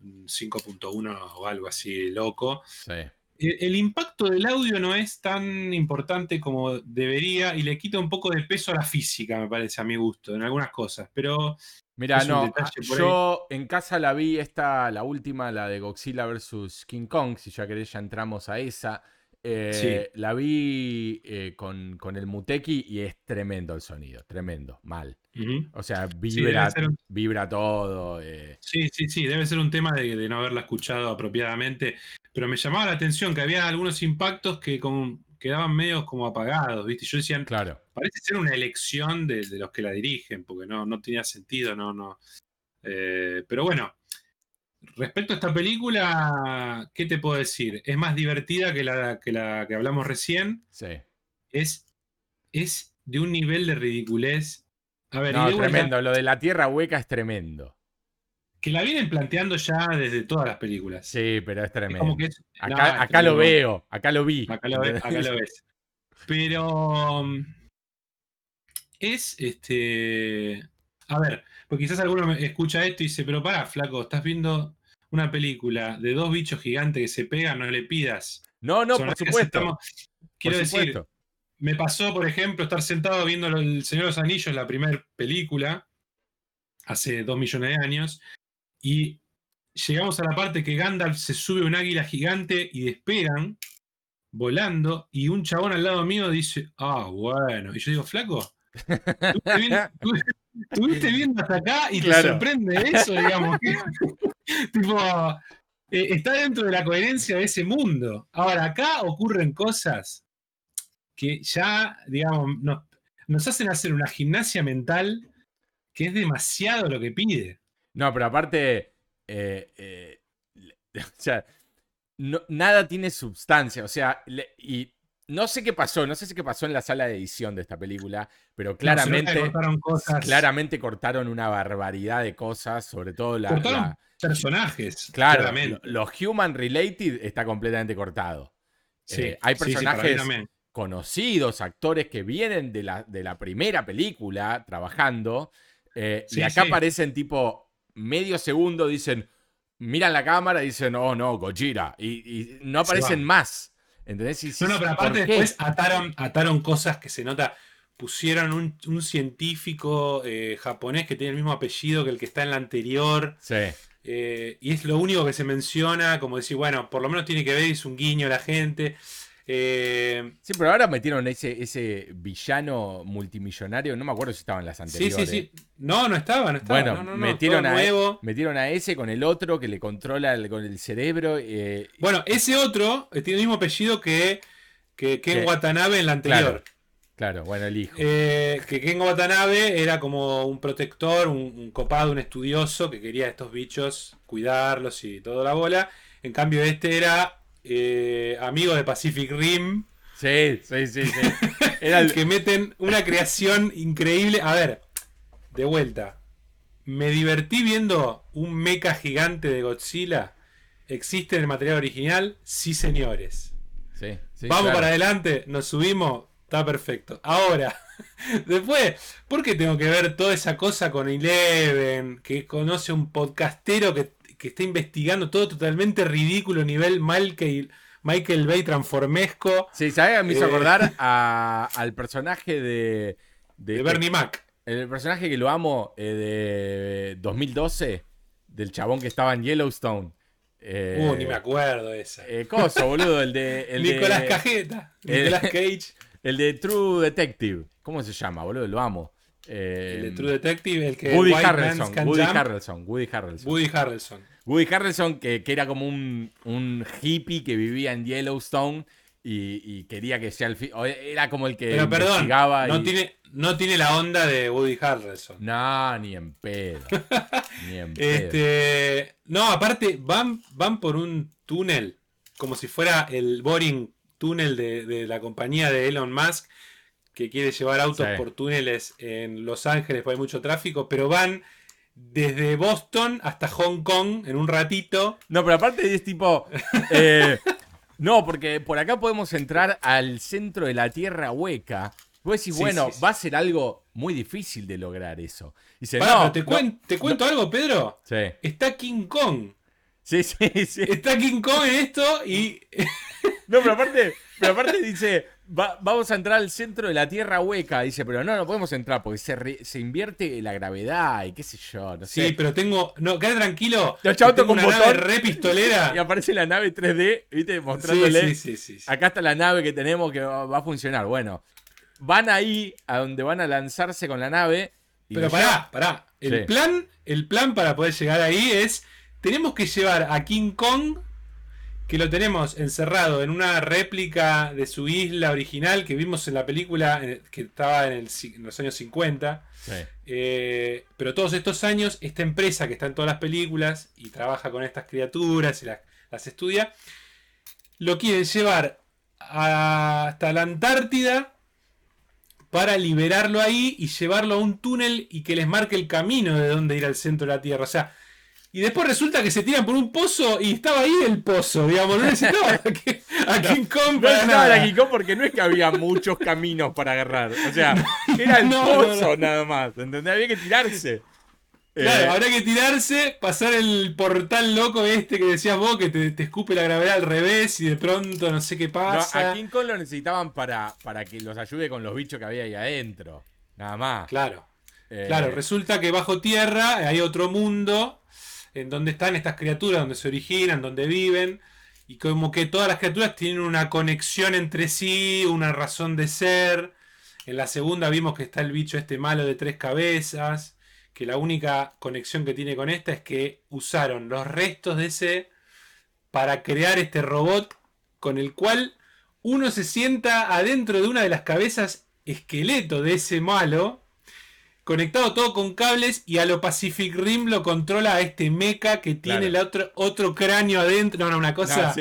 B: 5.1 o algo así loco.
A: Sí
B: el impacto del audio no es tan importante como debería y le quita un poco de peso a la física, me parece, a mi gusto, en algunas cosas. Pero.
A: Mira, no, yo en casa la vi esta, la última, la de Godzilla vs. King Kong, si ya querés ya entramos a esa. Eh, la vi eh, con, el Muteki y es tremendo el sonido, tremendo, mal. O sea, vibra, vibra todo. Eh.
B: Sí, sí, sí, debe ser un tema de, no haberla escuchado apropiadamente. Pero me llamaba la atención que había algunos impactos que quedaban medios como apagados, ¿viste? Yo decía,
A: claro.
B: parece ser una elección de, los que la dirigen, porque no, no tenía sentido, no, no. pero bueno, Respecto a esta película, ¿qué te puedo decir? Es más divertida que la que, la que hablamos recién.
A: Sí.
B: Es, es de un nivel de ridiculez.
A: A ver, no, tremendo. Lo de la tierra hueca es tremendo.
B: Que la vienen planteando ya desde todas las películas.
A: Sí, pero es tremendo. acá, lo veo, acá lo vi.
B: Acá lo, acá lo ves. Pero. Es este. A ver, porque quizás alguno escucha esto y dice, pero pará, flaco, estás viendo una película de dos bichos gigantes que se pegan, no le pidas.
A: No, no, por supuesto.
B: Quiero decir, me pasó, por ejemplo, estar sentado viendo El Señor de los Anillos, la primera película, hace dos millones de años, y llegamos a la parte que Gandalf se sube a un águila gigante y despegan, volando, y un chabón al lado mío dice, ah, bueno. Y yo digo, flaco, Estuviste viendo hasta acá y te sorprende eso, digamos. tipo, eh, está dentro de la coherencia de ese mundo. Ahora, acá ocurren cosas que ya, digamos, nos, hacen hacer una gimnasia mental que es demasiado lo que pide.
A: No, pero aparte, eh, eh, o sea, nada tiene sustancia, o sea, y no sé qué pasó, no sé qué pasó en la sala de edición de esta película, pero claramente, cortaron claramente cortaron una barbaridad de cosas, sobre todo la,
B: personajes.
A: Claro, los human related está completamente cortado. Eh, hay personajes conocidos, actores que vienen de la, de la primera película trabajando, eh, y acá aparecen tipo medio segundo, dicen, miran la cámara dicen, oh no, Gojira, y no aparecen más. ¿Entendés?
B: no, no, pero aparte después ataron, ataron cosas que se nota. Pusieron un, científico eh, japonés que tiene el mismo apellido que el que está en la anterior.
A: Sí.
B: Eh, y es lo único que se menciona, como decir, bueno, por lo menos tiene que ver, es un guiño a la gente. Eh,
A: sí, pero ahora metieron ese, ese villano multimillonario, no me acuerdo si estaba en las anteriores. Sí, sí,
B: sí. No, no estaba, no estaba.
A: Bueno, metieron, a, e, metieron a ese con el otro que le controla con el cerebro. Eh,
B: bueno, ese otro eh, tiene el mismo apellido que, que Ken Watanabe en la anterior.
A: Claro, bueno, el hijo.
B: que Ken Watanabe era como un protector, un, un, copado, un estudioso que quería a estos bichos cuidarlos y toda la bola. En cambio, este era eh, amigo de Pacific Rim.
A: Sí, sí, sí, sí.
B: Que meten una creación increíble. A ver, de vuelta. Me divertí viendo un mecha gigante de Godzilla. ¿Existe en el material original? Sí, señores.
A: Sí,
B: Vamos para adelante, nos subimos, está perfecto. Ahora, después, ¿por qué tengo que ver toda esa cosa con Eleven? Que conoce un podcastero que que está investigando todo totalmente ridículo, nivel Michael, Michael Bay transformesco.
A: Sí, ¿sabes? Me hizo eh, acordar al personaje de,
B: de, Bernie Mac.
A: El personaje que lo amo eh, de 2012, del chabón que estaba en Yellowstone.
B: uh, ni me acuerdo esa.
A: Eh, coso, boludo, el de. El
B: Nicolás Cajeta. Nicolás Cage.
A: El de True Detective. ¿Cómo se llama, boludo? Lo amo.
B: El de True Detective, el que
A: Woody Harrelson, Woody Harrelson, Woody Harrelson.
B: Woody Harrelson.
A: Woody Harrelson, que, que era como un, un, hippie que vivía en Yellowstone y, quería que sea el Era como el que
B: Pero perdón, no, tiene, no tiene la onda de Woody Harrelson.
A: No, ni en pedo. ni en pedo.
B: Este, no, aparte, van, van por un túnel, como si fuera el boring túnel de, la compañía de Elon Musk, que quiere llevar autos por túneles en Los Ángeles, porque hay mucho tráfico, pero van desde Boston hasta Hong Kong en un ratito.
A: No, pero aparte es tipo. Eh, no, porque por acá podemos entrar al centro de la Tierra hueca. Vos decís, bueno, va a ser algo muy difícil de lograr eso.
B: Dice, no, te, te, cuento algo, Pedro.
A: Sí.
B: Está King Kong.
A: Sí, sí, sí.
B: Está King Kong en esto y.
A: no, pero aparte, pero aparte dice, vamos a entrar al centro de la Tierra hueca. Dice, pero no, no podemos entrar porque se, se invierte la gravedad y qué sé yo. No
B: sé. Sí, pero tengo. No, quédate tranquilo.
A: con
B: una nave re pistolera.
A: Y aparece la nave 3D, ¿viste? Mostrándole. Sí, sí, sí, Acá está la nave que tenemos que va, a funcionar. Bueno, van ahí a donde van a lanzarse con la nave.
B: pero pará, pará. El, plan, el plan para poder llegar ahí es. Tenemos que llevar a King Kong que lo tenemos encerrado en una réplica de su isla original que vimos en la película que estaba en, los años 50. Eh, pero todos estos años, esta empresa que está en todas las películas y trabaja con estas criaturas y las, estudia, lo quieren llevar hasta la Antártida para liberarlo ahí y llevarlo a un túnel y que les marque el camino de dónde ir al centro de la Tierra. O sea, y después resulta que se tiran por un pozo y estaba ahí el pozo, digamos. No necesitaba a, King Kong para
A: No necesitaba a King Kong porque no es que había muchos caminos para agarrar. O sea, era el pozo nada más. ¿Entendés? Había que tirarse.
B: Claro, eh, habrá que tirarse, pasar el portal loco este que decías vos, que te, escupe la gravedad al revés y de pronto no sé qué pasa.
A: a King Kong lo necesitaban para, para que los ayude con los bichos que había ahí adentro. Nada más.
B: Claro. Eh, claro, resulta que bajo tierra hay otro mundo en donde están estas criaturas, donde se originan, donde viven, y como que todas las criaturas tienen una conexión entre sí, una razón de ser. En la segunda vimos que está el bicho este malo de tres cabezas, que la única conexión que tiene con esta es que usaron los restos de ese para crear este robot con el cual uno se sienta adentro de una de las cabezas esqueleto de ese malo conectado todo con cables y a lo Pacific Rim lo controla a este mecha que tiene el otro, otro cráneo adentro. No, no, una cosa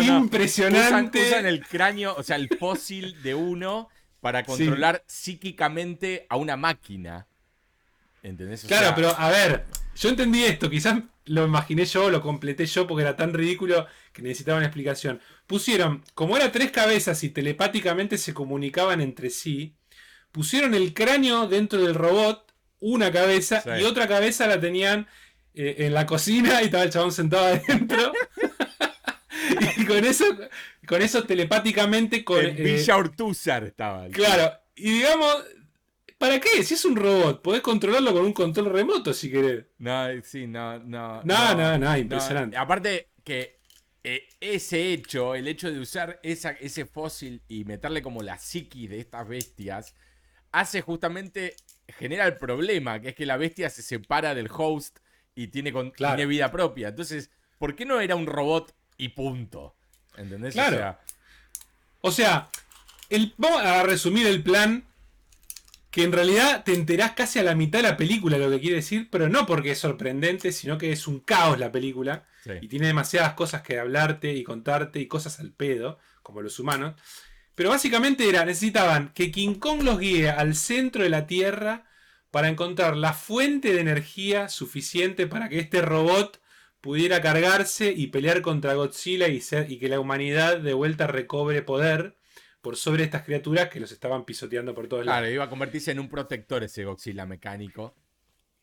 B: impresionante.
A: Usan, el cráneo, o sea, el fósil de uno para controlar psíquicamente a una máquina. ¿Entendés?
B: claro, pero a ver, yo entendí esto, quizás lo imaginé yo, lo completé yo porque era tan ridículo que necesitaba una explicación. Pusieron, como era tres cabezas y telepáticamente se comunicaban entre sí, pusieron el cráneo dentro del robot, una cabeza, y otra cabeza la tenían eh, en la cocina y estaba el chabón sentado adentro. y con eso, con eso telepáticamente. Con,
A: el Villa Ortúzar estaba.
B: Claro, y digamos, ¿Para qué? Si es un robot, podés controlarlo con un control remoto si querés.
A: No, sí, no, no.
B: No, no, no, impresionante.
A: Aparte que eh, ese hecho, el hecho de usar esa, ese fósil y meterle como la psiqui de estas bestias, hace justamente, genera el problema, que es que la bestia se separa del host y tiene, con, vida propia. Entonces, ¿por qué no era un robot y punto? ¿Entendés?
B: Claro. O sea, el, vamos a resumir el plan. Que en realidad te enterás casi a la mitad de la película lo que quiere decir, pero no porque es sorprendente, sino que es un caos la película. Y tiene demasiadas cosas que hablarte y contarte y cosas al pedo, como los humanos. Pero básicamente era, necesitaban que King Kong los guíe al centro de la Tierra para encontrar la fuente de energía suficiente para que este robot pudiera cargarse y pelear contra Godzilla y, y que la humanidad de vuelta recobre poder por sobre estas criaturas que los estaban pisoteando por todos lados.
A: Claro, iba a convertirse en un protector ese Godzilla mecánico.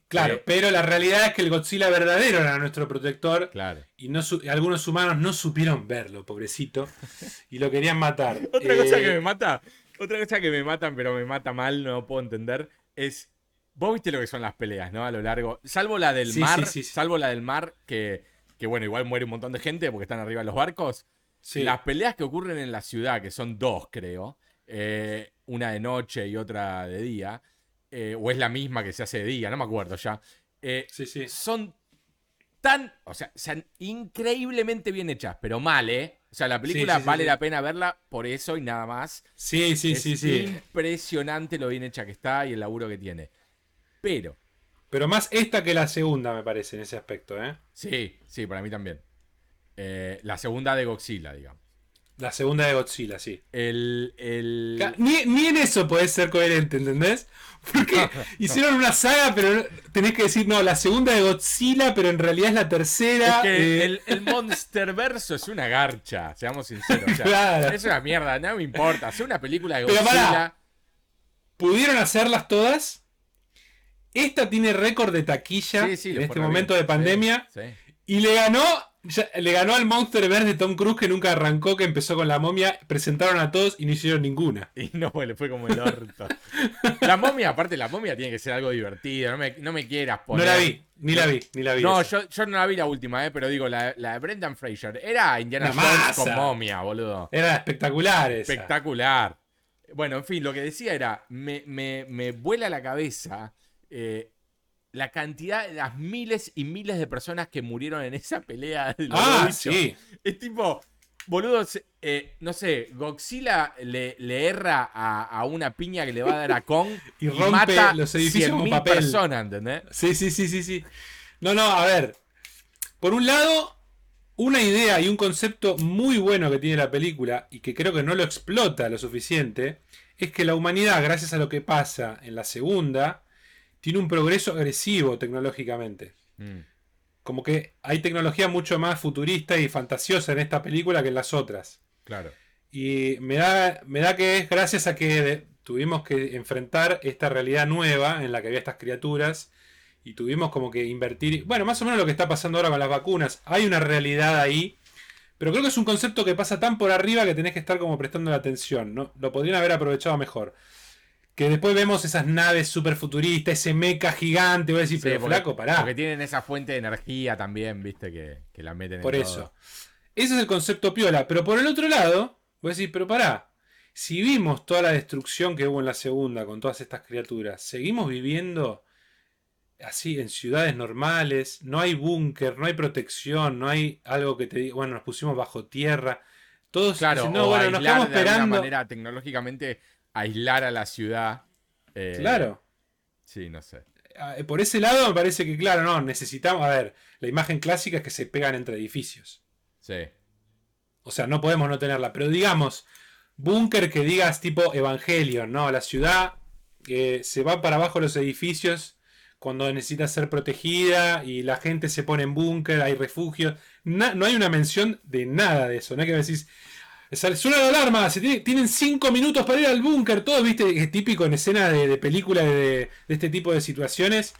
B: Claro, pero la realidad es que el Godzilla verdadero era nuestro protector.
A: Claro.
B: Y no algunos humanos no supieron verlo, pobrecito. Y lo querían matar.
A: otra cosa que eh, me mata, otra cosa que me matan, pero me mata mal, no puedo entender, es. Vos viste lo que son las peleas, ¿no? A lo largo. Salvo la del mar. salvo la del mar, que, que bueno, igual muere un montón de gente porque están arriba de los barcos. Las peleas que ocurren en la ciudad, que son dos, creo. Eh, una de noche y otra de día eh, o es la misma que se hace de día, no me acuerdo ya. Eh,
B: Sí, sí.
A: son tan, o sea, son increíblemente bien hechas, pero mal, ¿eh? O sea, la película
B: Sí, sí, sí,
A: vale
B: sí.
A: la pena verla por eso y nada más.
B: Sí, sí,
A: es
B: sí, sí.
A: impresionante lo bien hecha que está y el laburo que tiene. Pero,
B: Pero más esta que la segunda, me parece, en ese aspecto, ¿eh?
A: sí, sí, para mí también. Eh, la segunda de Godzilla, digamos.
B: La segunda de Godzilla, sí.
A: El, el...
B: Ni, ni en eso podés ser coherente, ¿entendés? Porque hicieron una saga, pero tenés que decir, no, la segunda de Godzilla, pero en realidad es la tercera.
A: Es que
B: eh,
A: el, el Monster Verso es una garcha, seamos sinceros. o sea,
B: Claro.
A: Es una mierda, no me importa. Hacer una película de
B: Pero
A: Godzilla.
B: pará. ¿Pudieron hacerlas todas? Esta tiene récord de taquilla
A: Sí, sí,
B: en este momento
A: bien.
B: de pandemia.
A: Sí.
B: Y le ganó. Ya- le ganó al Monsterverse de Tom Cruise que nunca arrancó, que empezó con la momia. Presentaron a todos y no hicieron ninguna.
A: Y no, le fue como el orto. La momia, aparte, la momia tiene que ser algo divertido. No me, no me quieras poner.
B: No la vi, ni la vi, ni la vi.
A: No, yo, yo no la vi la última, eh, pero digo, la, la de Brendan Fraser era Indiana
B: Una
A: Jones
B: masa.
A: con momia, boludo.
B: Era espectacular esa.
A: Espectacular. Bueno, en fin, lo que decía era, me, me, me vuela la cabeza eh, la cantidad, las miles y miles de personas que murieron en esa pelea de
B: Ah, sí.
A: Es tipo, boludo, se- eh, no sé, Godzilla le, le erra a, a una piña que le va a dar a Kong
B: Y
A: y,
B: rompe
A: mata
B: los edificios con
A: 100.000
B: papel.
A: personas, ¿entendés?
B: Sí, sí, sí, sí, sí. No, no, a ver. Por un lado, una idea y un concepto muy bueno que tiene la película y que creo que no lo explota lo suficiente, es que la humanidad, gracias a lo que pasa en la segunda, tiene un progreso agresivo tecnológicamente.
A: Mm,
B: Como que hay tecnología mucho más futurista y fantasiosa en esta película que en las otras.
A: claro.
B: Y me da, me da que es gracias a que tuvimos que enfrentar esta realidad nueva en la que había estas criaturas y tuvimos como que invertir. Bueno, más o menos lo que está pasando ahora con las vacunas. Hay una realidad ahí, pero creo que es un concepto que pasa tan por arriba que tenés que estar como prestando la atención. ¿no? Lo podrían haber aprovechado mejor. Que después vemos esas naves super futuristas, ese mecha gigante. Voy a decir,
A: Sí,
B: pero
A: porque-
B: flaco, pará.
A: Porque tienen esa fuente de energía también, viste, que, que la meten
B: Por
A: en
B: eso.
A: todo.
B: Ese es el concepto piola. Pero por el otro lado, voy a decir, pero pará. Si vimos toda la destrucción que hubo en la segunda con todas estas criaturas, seguimos viviendo así en ciudades normales, no hay búnker, no hay protección, no hay algo que te diga, bueno, nos pusimos bajo tierra. Todos
A: Claro,
B: dicen, no, bueno, nos
A: aislar
B: quedamos
A: de alguna
B: esperando.
A: manera tecnológicamente aislar a la ciudad. eh,
B: Claro.
A: Sí, no sé.
B: Ah, Por ese lado me parece que, claro, no, necesitamos, a ver, la imagen clásica es que se pegan entre edificios.
A: Sí.
B: O sea, no podemos no tenerla. Pero digamos, búnker que digas tipo Evangelion, ¿no? La ciudad que se va para abajo los edificios cuando necesita ser protegida y la gente se pone en búnker, hay refugios. Na- no hay una mención de nada de eso. No es que decís, suena la alarma, se tiene- tienen cinco minutos para ir al búnker. Todo, viste, es típico en escenas de, de películas de, de este tipo de situaciones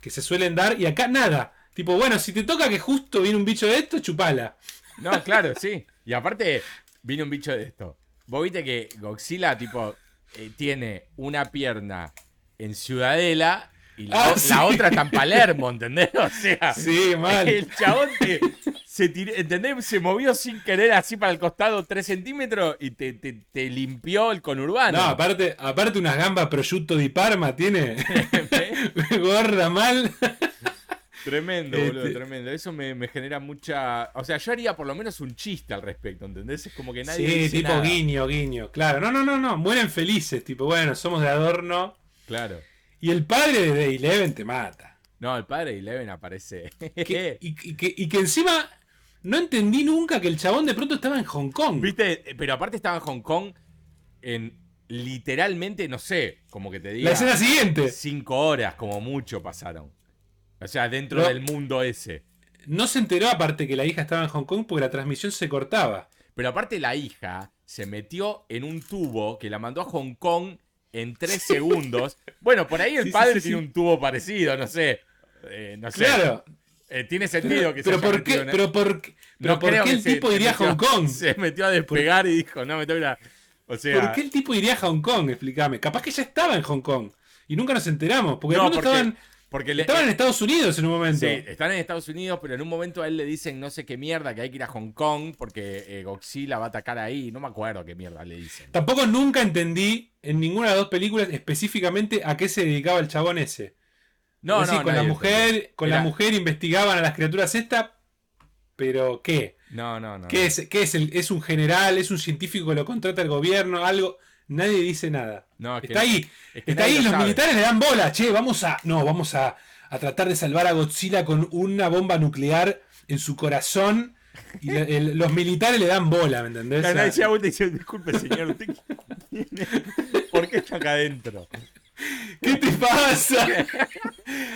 B: que se suelen dar. Y acá nada. Tipo, bueno, si te toca que justo viene un bicho de esto, chupala.
A: No, claro, sí. Y aparte, vino un bicho de esto. Vos viste que Godzilla, tipo, eh, tiene una pierna en Ciudadela y la,
B: Ah,
A: o-
B: sí.
A: la otra está en Palermo, ¿entendés? O sea,
B: Sí, mal.
A: el chabón te, se, tiró- ¿entendés? se movió sin querer así para el costado 3 centímetros y te, te- te limpió el conurbano.
B: No, aparte, aparte unas gambas prosciutto di Parma tiene. Gorda mal.
A: Tremendo,
B: Este-
A: boludo, tremendo. Eso me, me genera mucha. O sea, yo haría por lo menos un chiste al respecto, ¿entendés? Es como que nadie.
B: Sí,
A: dice
B: tipo
A: nada.
B: guiño, guiño. Claro, no, no, no, no. Mueren felices, tipo, bueno, somos de adorno.
A: Claro.
B: Y el padre de Eleven te mata.
A: No, el padre de Eleven aparece.
B: Que- y, y que, y que encima no entendí nunca que el chabón de pronto estaba en Hong Kong.
A: ¿Viste? Pero aparte estaba en Hong Kong en literalmente, no sé, como que te diga.
B: La escena siguiente.
A: Cinco horas, como mucho pasaron. O sea, dentro
B: No.
A: del mundo ese.
B: No se enteró aparte que la hija estaba en Hong Kong porque la transmisión se cortaba.
A: Pero aparte la hija se metió en un tubo que la mandó a Hong Kong en tres segundos. Bueno, por ahí el
B: Sí,
A: padre
B: sí,
A: tiene un tubo parecido, no sé. Eh, no sé.
B: Claro.
A: Eh, tiene sentido que se
B: Pero
A: haya
B: por qué, pero por qué, pero
A: No
B: por
A: creo
B: qué
A: que
B: el
A: se-
B: tipo
A: se
B: iría a
A: metió-
B: Hong Kong?
A: Se metió a despegar y dijo, no, me tengo que ir a- O sea,
B: ¿Por qué el tipo iría a Hong Kong? Explícame. Capaz que ya estaba en Hong Kong. Y nunca nos enteramos. Porque
A: No, porque-
B: estaban
A: Porque le,
B: Estaban en Estados Unidos en un momento.
A: Sí, están en Estados Unidos, pero en un momento a él le dicen no sé qué mierda, que hay que ir a Hong Kong porque eh, Godzilla va a atacar ahí. No me acuerdo qué mierda le dicen.
B: Tampoco nunca entendí en ninguna de las dos películas específicamente a qué se dedicaba el chabón ese.
A: No,
B: con la mujer, con la mujer investigaban a las criaturas estas, pero ¿qué?
A: No, no, no.
B: ¿Qué
A: no.
B: es? ¿Qué es? El, ¿Es un general? ¿Es un científico que lo contrata el gobierno? Algo. Nadie dice nada.
A: No, es que-
B: Está ahí.
A: es que
B: Está ahí.
A: lo
B: Los
A: sabe.
B: militares le dan bola. Che, vamos a. No, vamos a, a tratar de salvar a Godzilla con una bomba nuclear en su corazón. Y le- el- los militares le dan bola, ¿me entendés?
A: Claro,
B: O sea,
A: nadie se dice, disculpe señor. ¿por qué está acá adentro?
B: ¿Qué te pasa?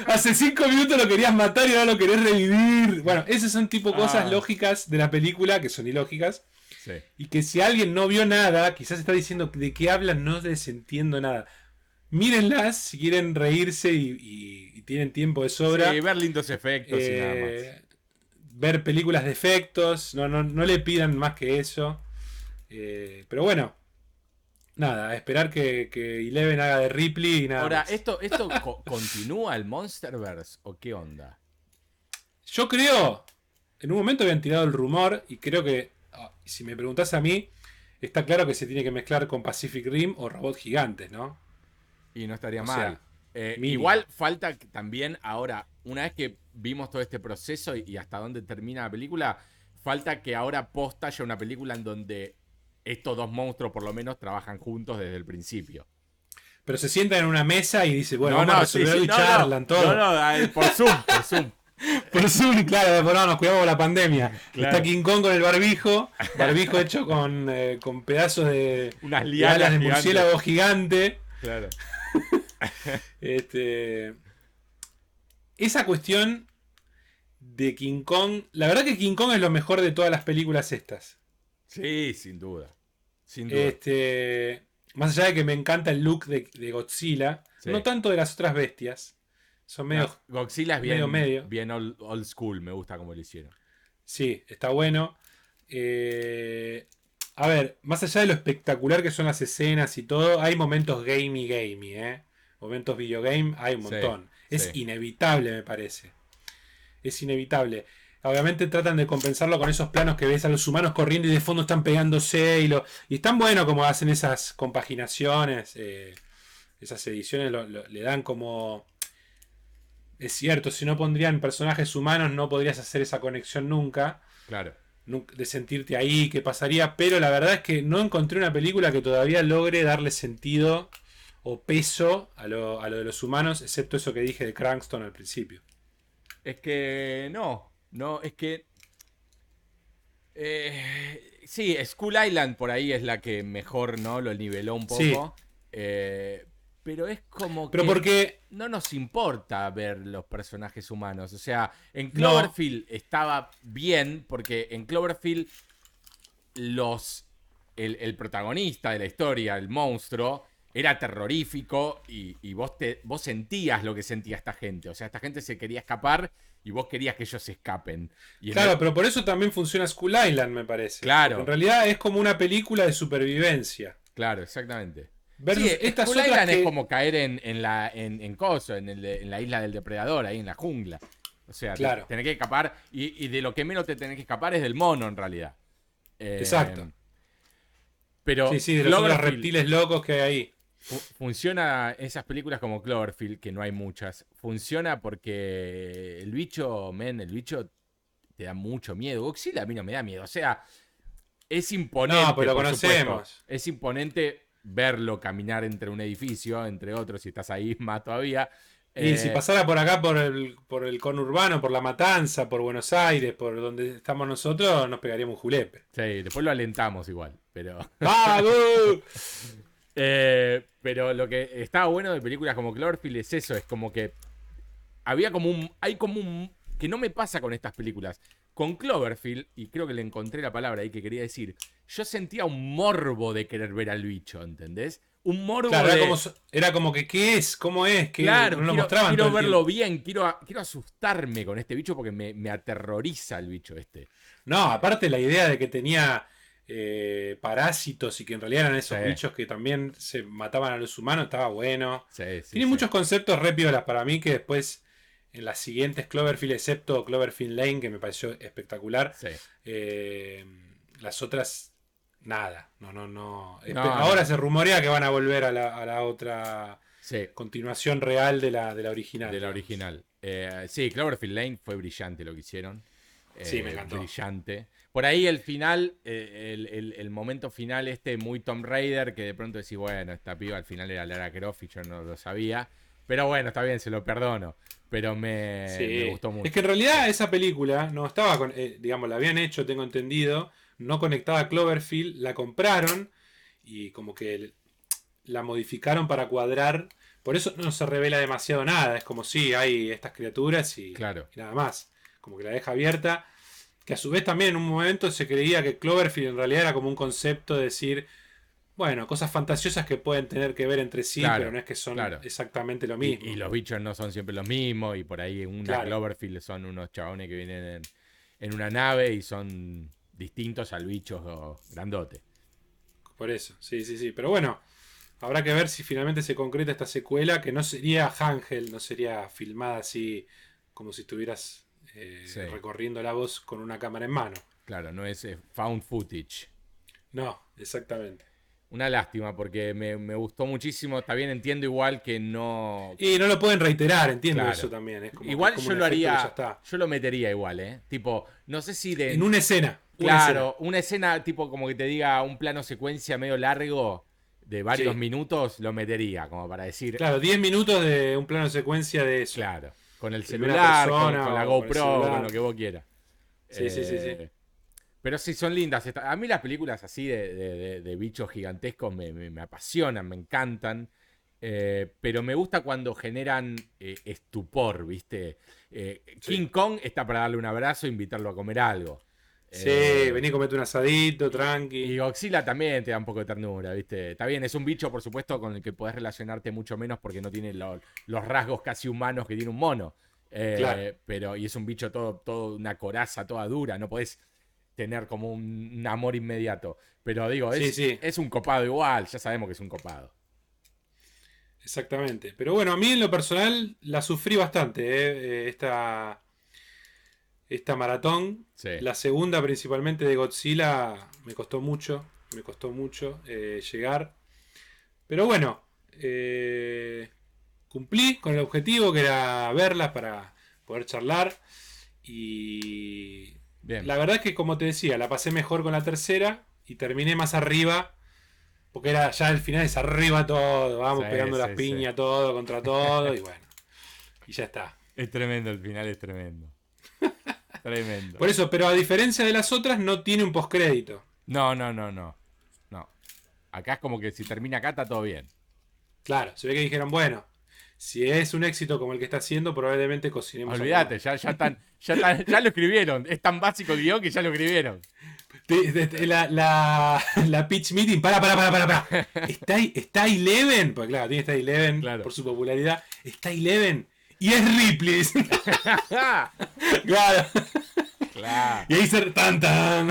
B: Hace cinco minutos lo querías matar y ahora lo querés revivir. Bueno, esas son tipo cosas
A: Ah.
B: lógicas de la película que son ilógicas.
A: Sí.
B: Y que si alguien no vio nada, quizás está diciendo de qué hablan, no les entiendo nada. Mírenlas si quieren reírse y, y- y tienen tiempo de sobra.
A: Sí, ver lindos efectos y nada más.
B: Eh, ver películas de efectos, no, no, no le pidan más que eso. Eh, pero bueno, nada, a esperar que, que Eleven haga de Ripley y nada.
A: Ahora,
B: más.
A: ¿esto, esto co- continúa el Monsterverse o qué onda?
B: Yo creo, en un momento habían tirado el rumor y creo que, ah, si me preguntas a mí, está claro que se tiene que mezclar con Pacific Rim o robots gigantes, ¿no?
A: Y no estaría
B: O
A: mal.
B: sea,
A: Eh, igual falta también ahora, una vez que vimos todo este proceso y, y hasta dónde termina la película, falta que ahora posta haya una película en donde estos dos monstruos por lo menos trabajan juntos desde el principio.
B: Pero se sientan en una mesa y dice, bueno,
A: no,
B: vamos a
A: sí,
B: y
A: no,
B: charlan todo.
A: No, no, por Zoom, por Zoom.
B: Por Zoom, claro, por no, nos cuidamos la pandemia.
A: Claro.
B: Está King Kong con el barbijo, barbijo hecho con, eh, con pedazos de,
A: Unas
B: de alas de murciélago gigante.
A: Claro.
B: Este, esa cuestión de King Kong, la verdad que King Kong es lo mejor de todas las películas estas.
A: Sí, sin duda. Sin duda.
B: Este, más allá de que me encanta el look de, de Godzilla,
A: Sí.
B: no tanto de las otras bestias. Son medio
A: No, Godzilla es bien,
B: medio, medio.
A: bien old, old school, me gusta como lo hicieron.
B: Sí, está bueno. Eh, a ver, más allá de lo espectacular que son las escenas y todo, hay momentos gamey gamey, ¿eh? Momentos videogame, hay un
A: Sí,
B: montón. es
A: sí.
B: inevitable, me parece. Es inevitable. Obviamente tratan de compensarlo con esos planos que ves a los humanos corriendo y de fondo están pegándose y lo. Y es tan bueno como hacen esas compaginaciones. eh, esas ediciones lo- lo- le dan como. Es cierto, si no pondrían personajes humanos no podrías hacer esa conexión nunca
A: Claro.
B: de sentirte ahí, qué pasaría, pero la verdad es que no encontré una película que todavía logre darle sentido o peso a lo, a lo de los humanos, excepto eso que dije de Cranston al principio.
A: Es que no, no, es que... eh, sí, School Island por ahí es la que mejor, ¿no? Lo niveló un poco.
B: Sí.
A: Eh, pero es como
B: Pero
A: que
B: porque,
A: no nos importa ver los personajes humanos. O sea, en
B: No.
A: Cloverfield estaba bien porque en Cloverfield los... El, el protagonista de la historia, el monstruo, era terrorífico y, y vos, te, vos sentías lo que sentía esta gente. O sea, esta gente se quería escapar y vos querías que ellos se escapen. Y
B: claro,
A: el-
B: pero por eso también funciona School Island, me parece.
A: Claro.
B: Porque en realidad es como una película de supervivencia.
A: claro, exacamente.
B: Versus
A: Sí,
B: estas
A: Skull
B: otras
A: Island
B: que-
A: es como caer en, en la en, en coso, en, el- en la isla del depredador, ahí en la jungla. O sea,
B: Claro.
A: tenés que escapar y, y de lo que menos te tenés que escapar es del mono en realidad. Eh,
B: Exacto.
A: Pero
B: Sí, sí, de los reptiles locos que hay ahí.
A: Fu- funciona esas películas como Cloverfield, que no hay muchas. Funciona porque el bicho, men, el bicho te da mucho miedo. Godzilla a mí no me da miedo. O sea, es imponente.
B: No, pero lo conocemos.
A: supuesto. Es imponente verlo caminar entre un edificio, entre otros, si estás ahí más todavía.
B: Y
A: Eh,
B: si pasara por acá, por el, por el conurbano, por La Matanza, por Buenos Aires, por donde estamos nosotros, nos pegaríamos un julepe.
A: Sí, después lo alentamos igual, pero...
B: ¡Vamos!
A: Eh, pero lo que estaba bueno de películas como Cloverfield es eso, es como que había como un... Hay como un... Que no me pasa con estas películas. Con Cloverfield, y creo que le encontré la palabra ahí que quería decir, yo sentía un morbo de querer ver al bicho, ¿entendés? Un morbo
B: Claro,
A: de...
B: era como, era como que, ¿qué es? ¿Cómo es? ¿Qué
A: Claro,
B: no lo
A: quiero,
B: mostraban
A: quiero verlo
B: tiempo.
A: bien, quiero, quiero asustarme con este bicho porque me, me aterroriza el bicho este.
B: No, aparte la idea de que tenía eh, parásitos y que en realidad eran esos bichos que también se mataban a los humanos, estaba bueno. Tiene muchos conceptos re para mí que después en las siguientes Cloverfield, excepto Cloverfield Lane, que me pareció espectacular. Eh, las otras, nada. No, no, no. Ahora se rumorea que van a volver a la, otra continuación real de la, de la original.
A: De la original. Eh, sí, Cloverfield Lane fue brillante lo que hicieron.
B: Sí, me encantó.
A: Brillante. Por ahí el final, eh, el, momento final este muy Tom Raider, que de pronto decís, bueno, esta piba al final era Lara Croft y yo no lo sabía. Pero bueno, está bien, se lo perdono. Pero me, gustó mucho.
B: Es que en realidad esa película no estaba con, eh, digamos, la habían hecho, tengo entendido, no conectada a Cloverfield, la compraron y como que la modificaron para cuadrar. Por eso no se revela demasiado nada. Es como si hay estas criaturas y,
A: claro.
B: y nada más. Como que la deja abierta que a su vez también en un momento se creía que Cloverfield en realidad era como un concepto de decir, bueno, cosas fantasiosas que pueden tener que ver entre sí, pero no es que son exactamente lo mismo.
A: Y, los bichos no son siempre los mismos, y por ahí una Cloverfield son unos chabones que vienen en, una nave y son distintos al bicho grandote.
B: Por eso, sí, sí, sí. Pero bueno, habrá que ver si finalmente se concreta esta secuela, que no sería Ángel, no sería filmada así como si estuvieras eh, recorriendo la voz con una cámara en mano.
A: Claro, no es eh, found footage.
B: No, exactamente.
A: Una lástima porque me, gustó muchísimo. Está bien, entiendo igual que no.
B: Y no lo pueden reiterar, entiendo eso también.
A: igual yo lo haría. Yo lo metería igual, ¿eh? Tipo, no sé si de.
B: En una escena.
A: Claro, una escena. tipo como que te diga un plano secuencia medio largo de varios minutos, lo metería, como para decir.
B: Claro, 10 minutos de un plano secuencia de eso.
A: Claro. Con el celular, con, la GoPro, con, lo que vos quieras.
B: Sí, sí, sí, sí.
A: Pero sí, son lindas. A mí las películas así de, bichos gigantescos me, apasionan, me encantan. Eh, pero me gusta cuando generan eh, estupor, ¿viste? Eh, King Kong está para darle un abrazo e invitarlo a comer algo.
B: Sí, vení a comerte un asadito, tranqui.
A: Y Godzilla también te da un poco de ternura, ¿viste? Está bien, es un bicho, por supuesto, con el que podés relacionarte mucho menos porque no tiene los rasgos casi humanos que tiene un mono. Eh, pero, y es un bicho todo, todo una coraza toda dura, no podés tener como un, amor inmediato. Pero digo, es, es un copado igual, ya sabemos que es un copado.
B: Exactamente. Pero bueno, a mí en lo personal la sufrí bastante, ¿eh? eh esta esta maratón. La segunda principalmente de Godzilla me costó mucho, me costó mucho eh, llegar. Pero bueno, eh, cumplí con el objetivo que era verlas para poder charlar. Y la verdad es que como te decía, la pasé mejor con la tercera y terminé más arriba. Porque era ya el final es arriba todo, vamos pegando las piñas todo contra todo y bueno. Y ya está.
A: Es tremendo, el final es tremendo. Tremendo.
B: Por eso, pero a diferencia de las otras, no tiene un postcrédito.
A: No, no, no, no. No. Acá es como que si termina acá está todo bien.
B: Claro, se ve que dijeron, bueno, si es un éxito como el que está haciendo, probablemente cocinemos.
A: Olvídate, ya, ya, están, ya, lo escribieron. Es tan básico el guion que ya lo escribieron.
B: La, la, la, pitch meeting, para, para, para, para, para. ¿Está, está Eleven? Pues claro, tiene está Eleven por su popularidad. Está Eleven y es Ripley. claro. claro. Y ahí se tan tan.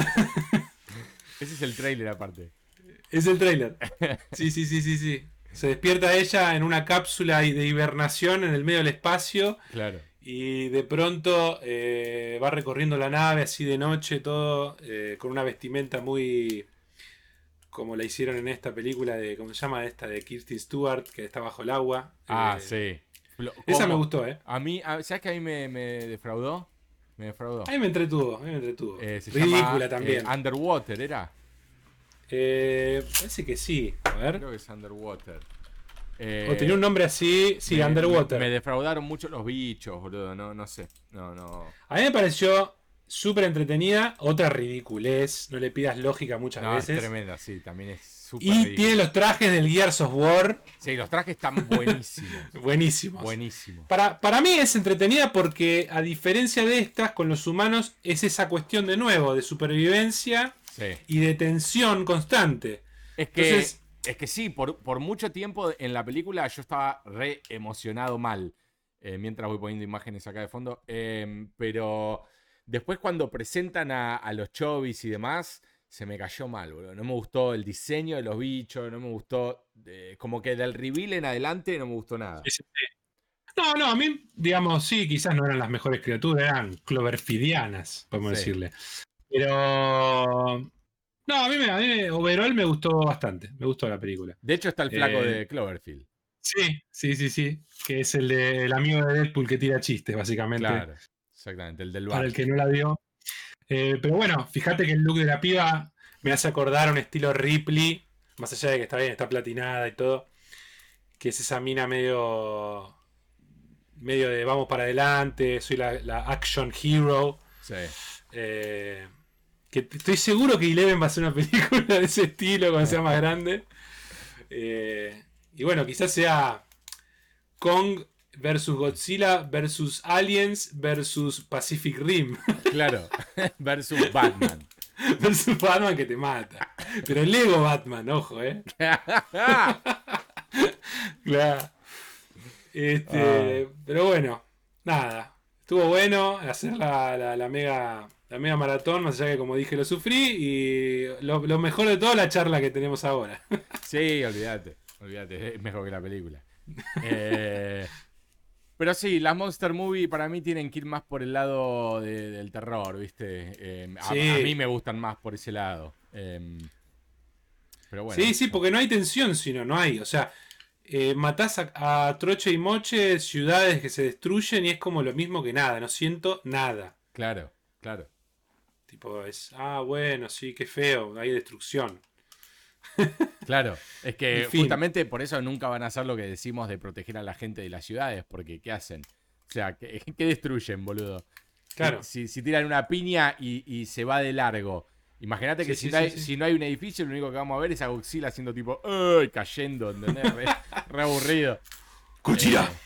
A: Ese es el trailer aparte.
B: Es el trailer. Sí, sí, sí, sí, sí. Se despierta ella en una cápsula de hibernación en el medio del espacio.
A: Claro.
B: Y de pronto eh, va recorriendo la nave así de noche, todo eh, con una vestimenta muy como la hicieron en esta película de, ¿cómo se llama? Esta de Kirsten Stewart, que está bajo el agua.
A: Ah, sí.
B: Esa me gustó, ¿eh?
A: A mí, ¿sabes que a mí me, defraudó? Me defraudó.
B: A mí me entretuvo, a mí me entretuvo. Eh, Ridícula eh, también.
A: Underwater, ¿era?
B: Eh, parece que sí. A ver.
A: Creo que es Underwater.
B: o tenía un nombre así, sí, Underwater.
A: Me, defraudaron mucho los bichos, boludo. No, no sé. No, no.
B: A mí me pareció súper entretenida. Otra ridiculez. No le pidas lógica muchas veces.
A: Es tremenda, sí, también es
B: y tiene los trajes del Gears of War.
A: Sí, los trajes están buenísimos.
B: buenísimos.
A: Buenísimos.
B: Para, para mí es entretenida porque, a diferencia de estas, con los humanos es esa cuestión de nuevo, de supervivencia y de tensión constante.
A: Es que, es que sí, por, mucho tiempo en la película yo estaba re emocionado mal. Eh, mientras voy poniendo imágenes acá de fondo. Em, pero después cuando presentan a, a los chovis y demás se me cayó mal, boludo. No me gustó el diseño de los bichos, no me gustó. eh, como que del reveal en adelante no me gustó nada.
B: Sí, sí, sí. No, no, a mí, digamos, sí, quizás no eran las mejores criaturas, eran cloverfidianas, podemos decirle. Pero. No, a mí, me, a mí me- overall me gustó bastante. Me gustó la película.
A: De hecho, está el flaco
B: Eh,
A: de Cloverfield.
B: Sí, sí, sí, sí. Que es el, de, el amigo de Deadpool que tira chistes, básicamente.
A: Claro, exactamente, el del
B: Para
A: bar.
B: el que no la vio. Eh, pero bueno, fíjate que el look de la piba me hace acordar un estilo Ripley. Más allá de que está bien, está platinada y todo. Que es esa mina medio. medio de vamos para adelante. Soy la, la action hero.
A: Sí.
B: Eh, que estoy seguro que Eleven va a hacer una película de ese estilo cuando sea más grande. Eh, y bueno, quizás sea Kong versus Godzilla versus Aliens versus Pacific Rim
A: Claro. Versus Batman.
B: versus Batman que te mata. Pero Lego Batman, ojo, eh. Claro. Este,
A: Ah.
B: Pero bueno, nada. Estuvo bueno hacer la, la- la mega, la mega maratón, más allá que como dije lo sufrí. Y lo, lo mejor de todo, la charla que tenemos ahora.
A: Sí, olvídate. Olvídate, es mejor que la película. Eh, pero sí, las Monster Movie para mí tienen que ir más por el lado de- del terror, ¿viste? Eh, a,
B: Sí.
A: a mí me gustan más por ese lado. Eh, pero bueno.
B: sí, sí, porque no hay tensión, sino no hay. O sea, eh, matás a, a troche y moche, ciudades que se destruyen y es como lo mismo que nada. No siento nada.
A: Claro, claro.
B: Tipo, es, ah, bueno, sí, qué feo, hay destrucción.
A: Claro, es que justamente por eso nunca van a hacer lo que decimos de proteger a la gente de las ciudades, porque ¿qué hacen? O sea, ¿qué, qué destruyen, boludo?
B: Claro.
A: Si, si tiran una piña y, y se va de largo. Imagínate que
B: Sí,
A: si,
B: sí,
A: no hay,
B: sí, sí.
A: si no hay un edificio, lo único que vamos a ver es a Godzilla haciendo tipo, ¡ay! cayendo, ¿entendés? Re, re aburrido.
B: ¡Cuchilla!
A: Eh.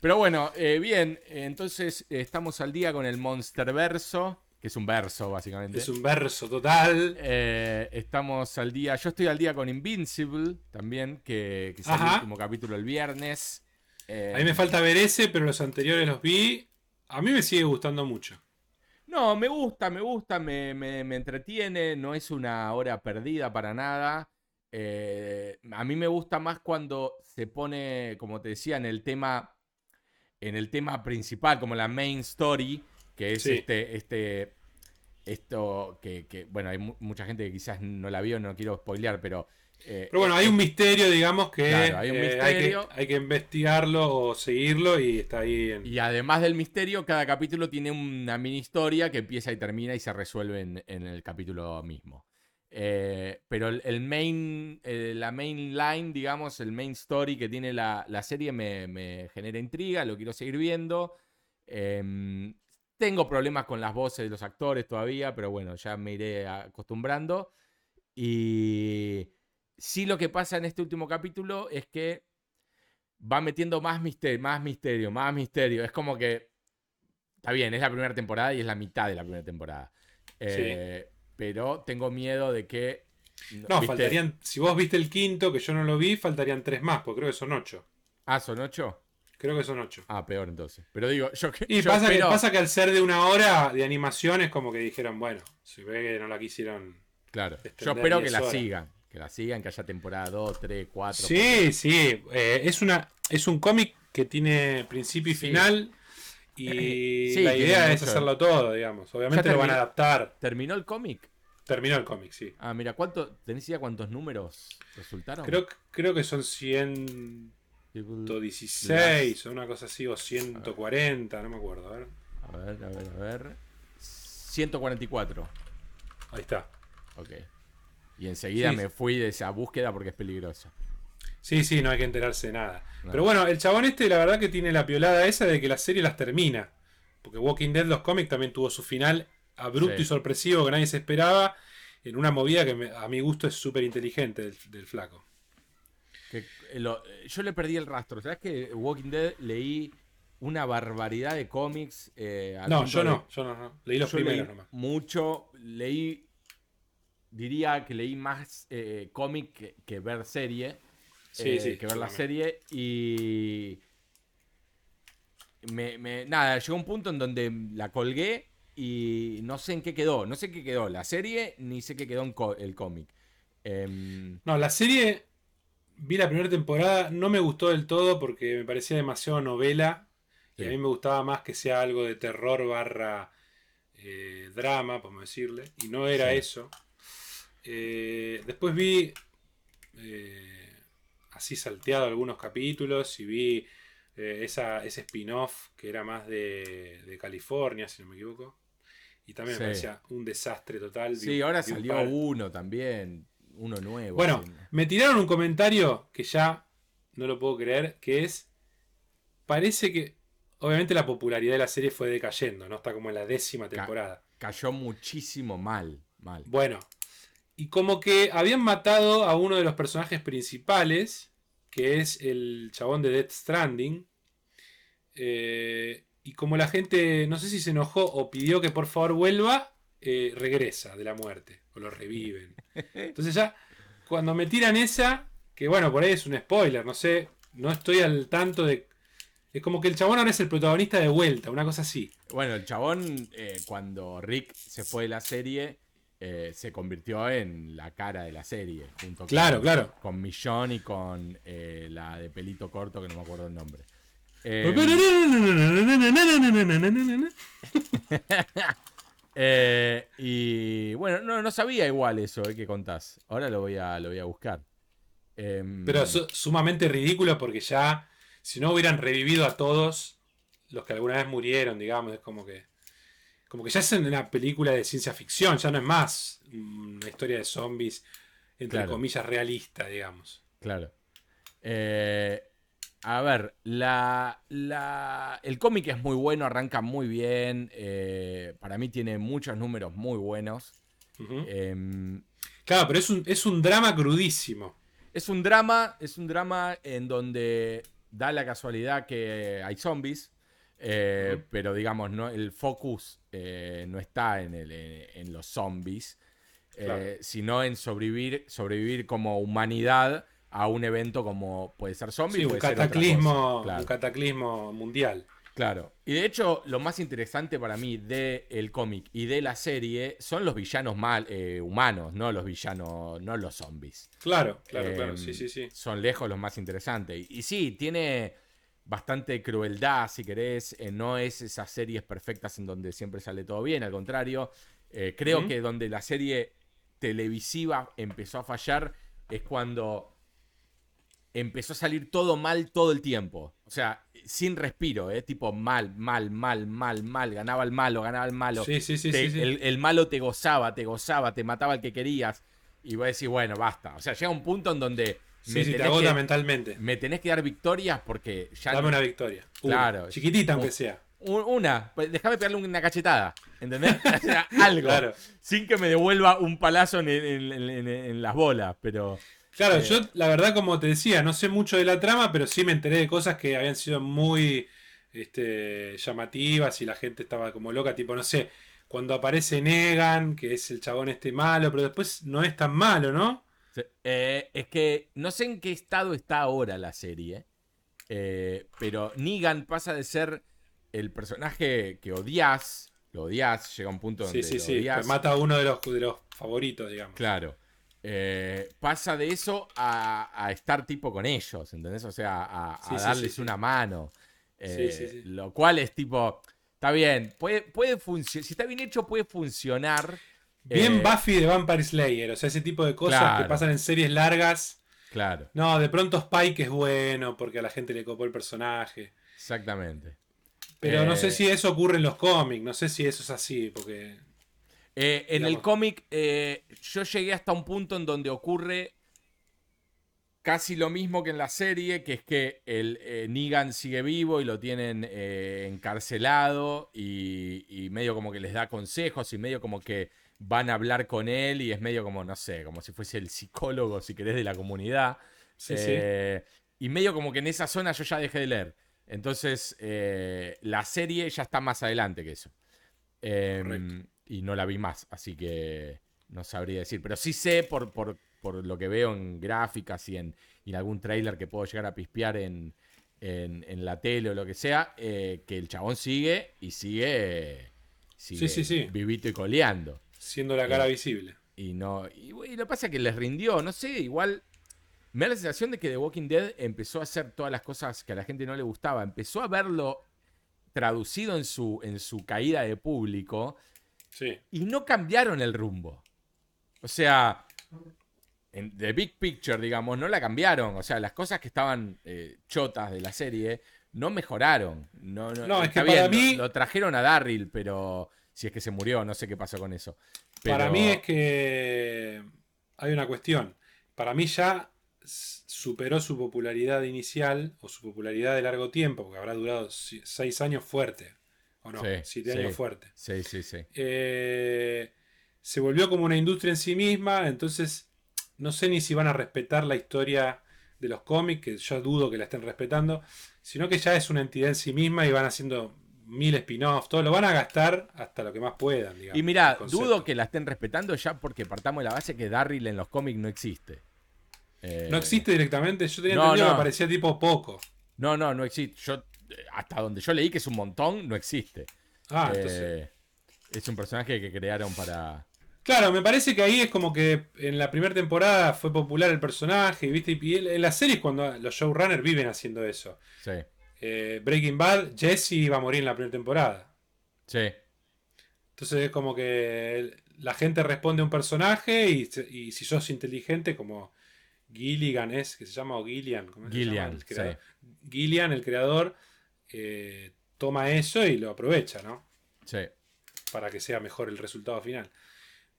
A: Pero bueno, eh, bien, entonces eh, estamos al día con el Monsterverso, que es un verso, básicamente.
B: Es un verso total.
A: Eh, estamos al día. Yo estoy al día con Invincible también, que, que salió el último capítulo el viernes. Eh,
B: A mí me falta ver ese, pero los anteriores los vi. A mí me sigue gustando mucho.
A: No, me gusta, me gusta, me, me- me entretiene, no es una hora perdida para nada. Eh, a mí me gusta más cuando se pone, como te decía, en el tema, en el tema principal, como la main story, que es
B: Sí.
A: este, este, esto que, que, bueno, hay mu- mucha gente que quizás no la vio, no quiero spoilear, pero... eh,
B: Pero bueno, hay un misterio, digamos, que,
A: Claro, hay un
B: eh, hay, que
A: misterio.
B: hay que investigarlo o seguirlo y está ahí en...
A: Y además del misterio, cada capítulo tiene una mini historia que empieza y termina y se resuelve en, en el capítulo mismo. Eh, pero el, el main, eh, la main line, digamos, el main story que tiene la, la serie me, me genera intriga, lo quiero seguir viendo. Tengo problemas con las voces de los actores todavía, pero bueno, ya me iré acostumbrando. Y sí lo que pasa en este último capítulo es que va metiendo más misterio, más misterio, más misterio. Es como que. Está bien, es la primera temporada y es la mitad de la primera temporada. Eh, Pero tengo miedo de que.
B: No,
A: ¿viste?
B: faltarían... Si vos viste el quinto, que yo no lo vi, faltarían tres más, porque creo que son ocho.
A: Ah, son ocho.
B: Creo que son ocho.
A: Ah, peor entonces. Pero digo, yo,
B: Y
A: yo
B: pasa,
A: espero-
B: que, pasa que al ser de una hora de animación es como que dijeron, bueno, se ve que no la quisieron...
A: Claro. Yo espero que
B: 10
A: la sigan. Que la sigan, que haya temporada 2, 3, 4.
B: Sí, sí. eh, es, una, es un cómic que tiene principio y
A: Sí.
B: final. Y
A: Sí,
B: la idea es
A: mucho.
B: hacerlo todo, digamos. Obviamente lo van a adaptar.
A: ¿Terminó el cómic?
B: Terminó el cómic, sí.
A: Ah, mira, ¿cuánto, ¿tenés idea cuántos números resultaron?
B: Creo, creo que son 116 o una cosa así, o 140, no me acuerdo. A ver.
A: A ver, a ver, a ver. 144.
B: Ahí está.
A: Ok. Y enseguida
B: Sí.
A: me fui de esa búsqueda porque es peligrosa.
B: Sí, sí, no hay que enterarse de nada.
A: No.
B: Pero bueno, el chabón este, la verdad que tiene la piolada esa de que la serie las termina. Porque Walking Dead, los cómics, también tuvo su final abrupto
A: Sí.
B: y sorpresivo que nadie se esperaba. En una movida que me- a mi gusto es súper inteligente del, del flaco.
A: Que, eh, lo- eh, yo le perdí el rastro. ¿Sabes que Walking Dead leí una barbaridad de cómics? eh,
B: No, yo
A: de-
B: no, yo no, no. Leí los
A: yo leí
B: primeros nomás.
A: mucho. Leí. Diría que leí más eh, cómic que, que ver serie.
B: Sí,
A: eh,
B: sí,
A: que ver la serie. Y. Me, me- nada, llegó un punto en donde la colgué y no sé en qué quedó. No sé qué quedó la serie, ni sé qué quedó en el cómic. Em,
B: no, la serie vi la primera temporada, no me gustó del todo porque me parecía demasiado novela. Y a mí me gustaba más que sea algo de terror barra eh, drama, podemos decirle. Y no era eso. Eh, después vi eh, así salteado algunos capítulos y vi esa, ese spin-off que era más de, California, si no me equivoco. Y también me parecía un desastre total.
A: Sí, ahora salió uno también uno nuevo.
B: Bueno, me tiraron un comentario que ya no lo puedo creer, que es, parece que, obviamente la popularidad de la serie fue decayendo, ¿no? Está como en la décima temporada.
A: cayó muchísimo mal, mal.
B: Bueno, y como que habían matado a uno de los personajes principales, que es el chabón de Death Stranding. Eh, y como la gente, no sé si se enojó o pidió que por favor vuelva, eh, regresa de la muerte o lo reviven. Entonces ya, cuando me tiran esa, que bueno, por ahí es un spoiler, no sé, no estoy al tanto de... Es como que el chabón ahora es el protagonista de vuelta, una cosa así.
A: Bueno, el chabón, eh, cuando Rick se fue de la serie, eh, se convirtió en la cara de la serie. Junto
B: claro, claro.
A: Con Millón y con eh, la de pelito corto, que no me acuerdo el nombre. Eh, y bueno, no, no, sabía igual eso eh, que contás. Ahora lo voy a, lo voy a buscar.
B: Em, Pero es sumamente ridículo porque ya, si no hubieran revivido a todos los que alguna vez murieron, digamos, es como que. Como que ya es una película de ciencia ficción, ya no es más una historia de zombies, entre comillas, realista, digamos.
A: Claro. Eh, a ver, la, el cómic es muy bueno, arranca muy bien. Eh, para mí tiene muchos números muy buenos.
B: Em, claro, pero es un, es un drama crudísimo.
A: Es un drama, es un drama en donde da la casualidad que hay zombies. Eh, pero digamos, no, el focus eh, no está en, el, en los zombies, sino en sobrevivir, sobrevivir como humanidad a un evento como puede ser zombie.
B: un, cataclismo, un cataclismo mundial.
A: Claro. Y de hecho, lo más interesante para mí del cómic y de la serie son los villanos mal, eh, humanos, no los villanos, no los zombies.
B: Claro, claro, claro. Sí, sí, sí.
A: Son lejos los más interesantes. Y, sí, tiene bastante crueldad, si querés. Eh, no es esas series perfectas en donde siempre sale todo bien, al contrario. Eh, creo que donde la serie televisiva empezó a fallar es cuando empezó a salir todo mal todo el tiempo. O sea, sin respiro, ¿eh? Tipo mal, mal, mal, mal, mal. Ganaba el malo, ganaba el malo.
B: Sí, sí, sí,
A: El, malo te gozaba, te gozaba, te mataba el que querías. Y voy a decir, bueno, basta. O sea, llega un punto en donde.
B: me te agota mentalmente.
A: Me tenés que dar victorias porque ya.
B: Dame una victoria.
A: claro.
B: Chiquitita, aunque sea.
A: Una, pues déjame pegarle una cachetada, ¿entendés? O sea, algo. Claro. Sin que me devuelva un palazo en las bolas, pero.
B: Claro, yo la verdad, como te decía, no sé mucho de la trama, pero sí me enteré de cosas que habían sido muy este, llamativas y la gente estaba como loca, tipo, no sé, cuando aparece Negan, que es el chabón este malo, pero después no es tan malo, ¿no?
A: Eh, es que no sé en qué estado está ahora la serie, eh, pero Negan pasa de ser el personaje que odias, lo odias, llega a un punto donde sí, sí, sí,
B: mata a uno de los, de los favoritos, digamos.
A: Claro. Eh, pasa de eso a, estar tipo con ellos, ¿entendés? O sea, a, darles una mano. Eh, lo cual es tipo, está bien, puede, puede funcionar, si está bien hecho puede funcionar.
B: Bien eh, Buffy de Vampire Slayer, o sea, ese tipo de cosas que pasan en series largas.
A: Claro.
B: No, de pronto Spike es bueno porque a la gente le copó el personaje.
A: Exactamente.
B: Pero no sé si eso ocurre en los cómics, no sé si eso es así, porque
A: eh, en el cómic, eh, yo llegué hasta un punto en donde ocurre casi lo mismo que en la serie, que es que el eh, Negan sigue vivo y lo tienen encarcelado y, medio como que les da consejos y medio como que van a hablar con él y es medio como, no sé, como si fuese el psicólogo, si querés, de la comunidad. Y medio como que en esa zona yo ya dejé de leer. Entonces, la serie ya está más adelante que eso. Em, y no la vi más, así que no sabría decir. Pero sí sé por, por, lo que veo en gráficas y en, algún trailer que puedo llegar a pispear en, en, la tele o lo que sea, eh, que el chabón sigue y sigue, sigue
B: sí, sí.
A: vivito y coleando.
B: Siendo la cara
A: Eh,
B: visible.
A: Y no. Y, y lo que pasa es que les rindió, no sé, igual. Me da la sensación de que The Walking Dead empezó a hacer todas las cosas que a la gente no le gustaba. Empezó a verlo traducido en su, en su caída de público
B: Sí.
A: y no cambiaron el rumbo. O sea, en The Big Picture, digamos, no la cambiaron. O sea, las cosas que estaban eh, chotas de la serie no mejoraron. No, no,
B: No, es que para mí-
A: Lo, lo trajeron a Darryl, pero si es que se murió, no sé qué pasó con eso.
B: Para mí es que hay una cuestión. Para mí ya superó su popularidad inicial o su popularidad de largo tiempo, porque habrá durado seis años fuerte. ¿O no?
A: Sí,
B: Siete
A: sí.
B: años fuerte.
A: Sí, sí, sí.
B: Eh, se volvió como una industria en sí misma, entonces no sé ni si van a respetar la historia de los cómics, que yo dudo que la estén respetando, sino que ya es una entidad en sí misma y van haciendo mil spin-offs, todo lo van a gastar hasta lo que más puedan. digamos,
A: Y mira, dudo que la estén respetando ya porque partamos de la base que Darryl en los cómics no existe. Eh,
B: No existe directamente, yo tenía
A: no,
B: entendido
A: no.
B: que aparecía tipo poco.
A: No, no, no existe. Yo, eh, hasta donde yo leí que es un montón, no existe.
B: Ah,
A: Eh,
B: entonces.
A: es un personaje que crearon para.
B: Claro, me parece que ahí es como que en la primera temporada fue popular el personaje, ¿viste? Y en las series cuando los showrunners viven haciendo eso.
A: Sí,
B: Eh, Breaking Bad, Jesse iba a morir en la primera temporada.
A: sí,
B: Entonces es como que la gente responde a un personaje y, si sos inteligente, como Gilligan es, que se llama o Gillian. ¿cómo se llama
A: Gillian,
B: el? Gillian, el creador, eh, toma eso y lo aprovecha, ¿no?
A: sí.
B: Para que sea mejor el resultado final.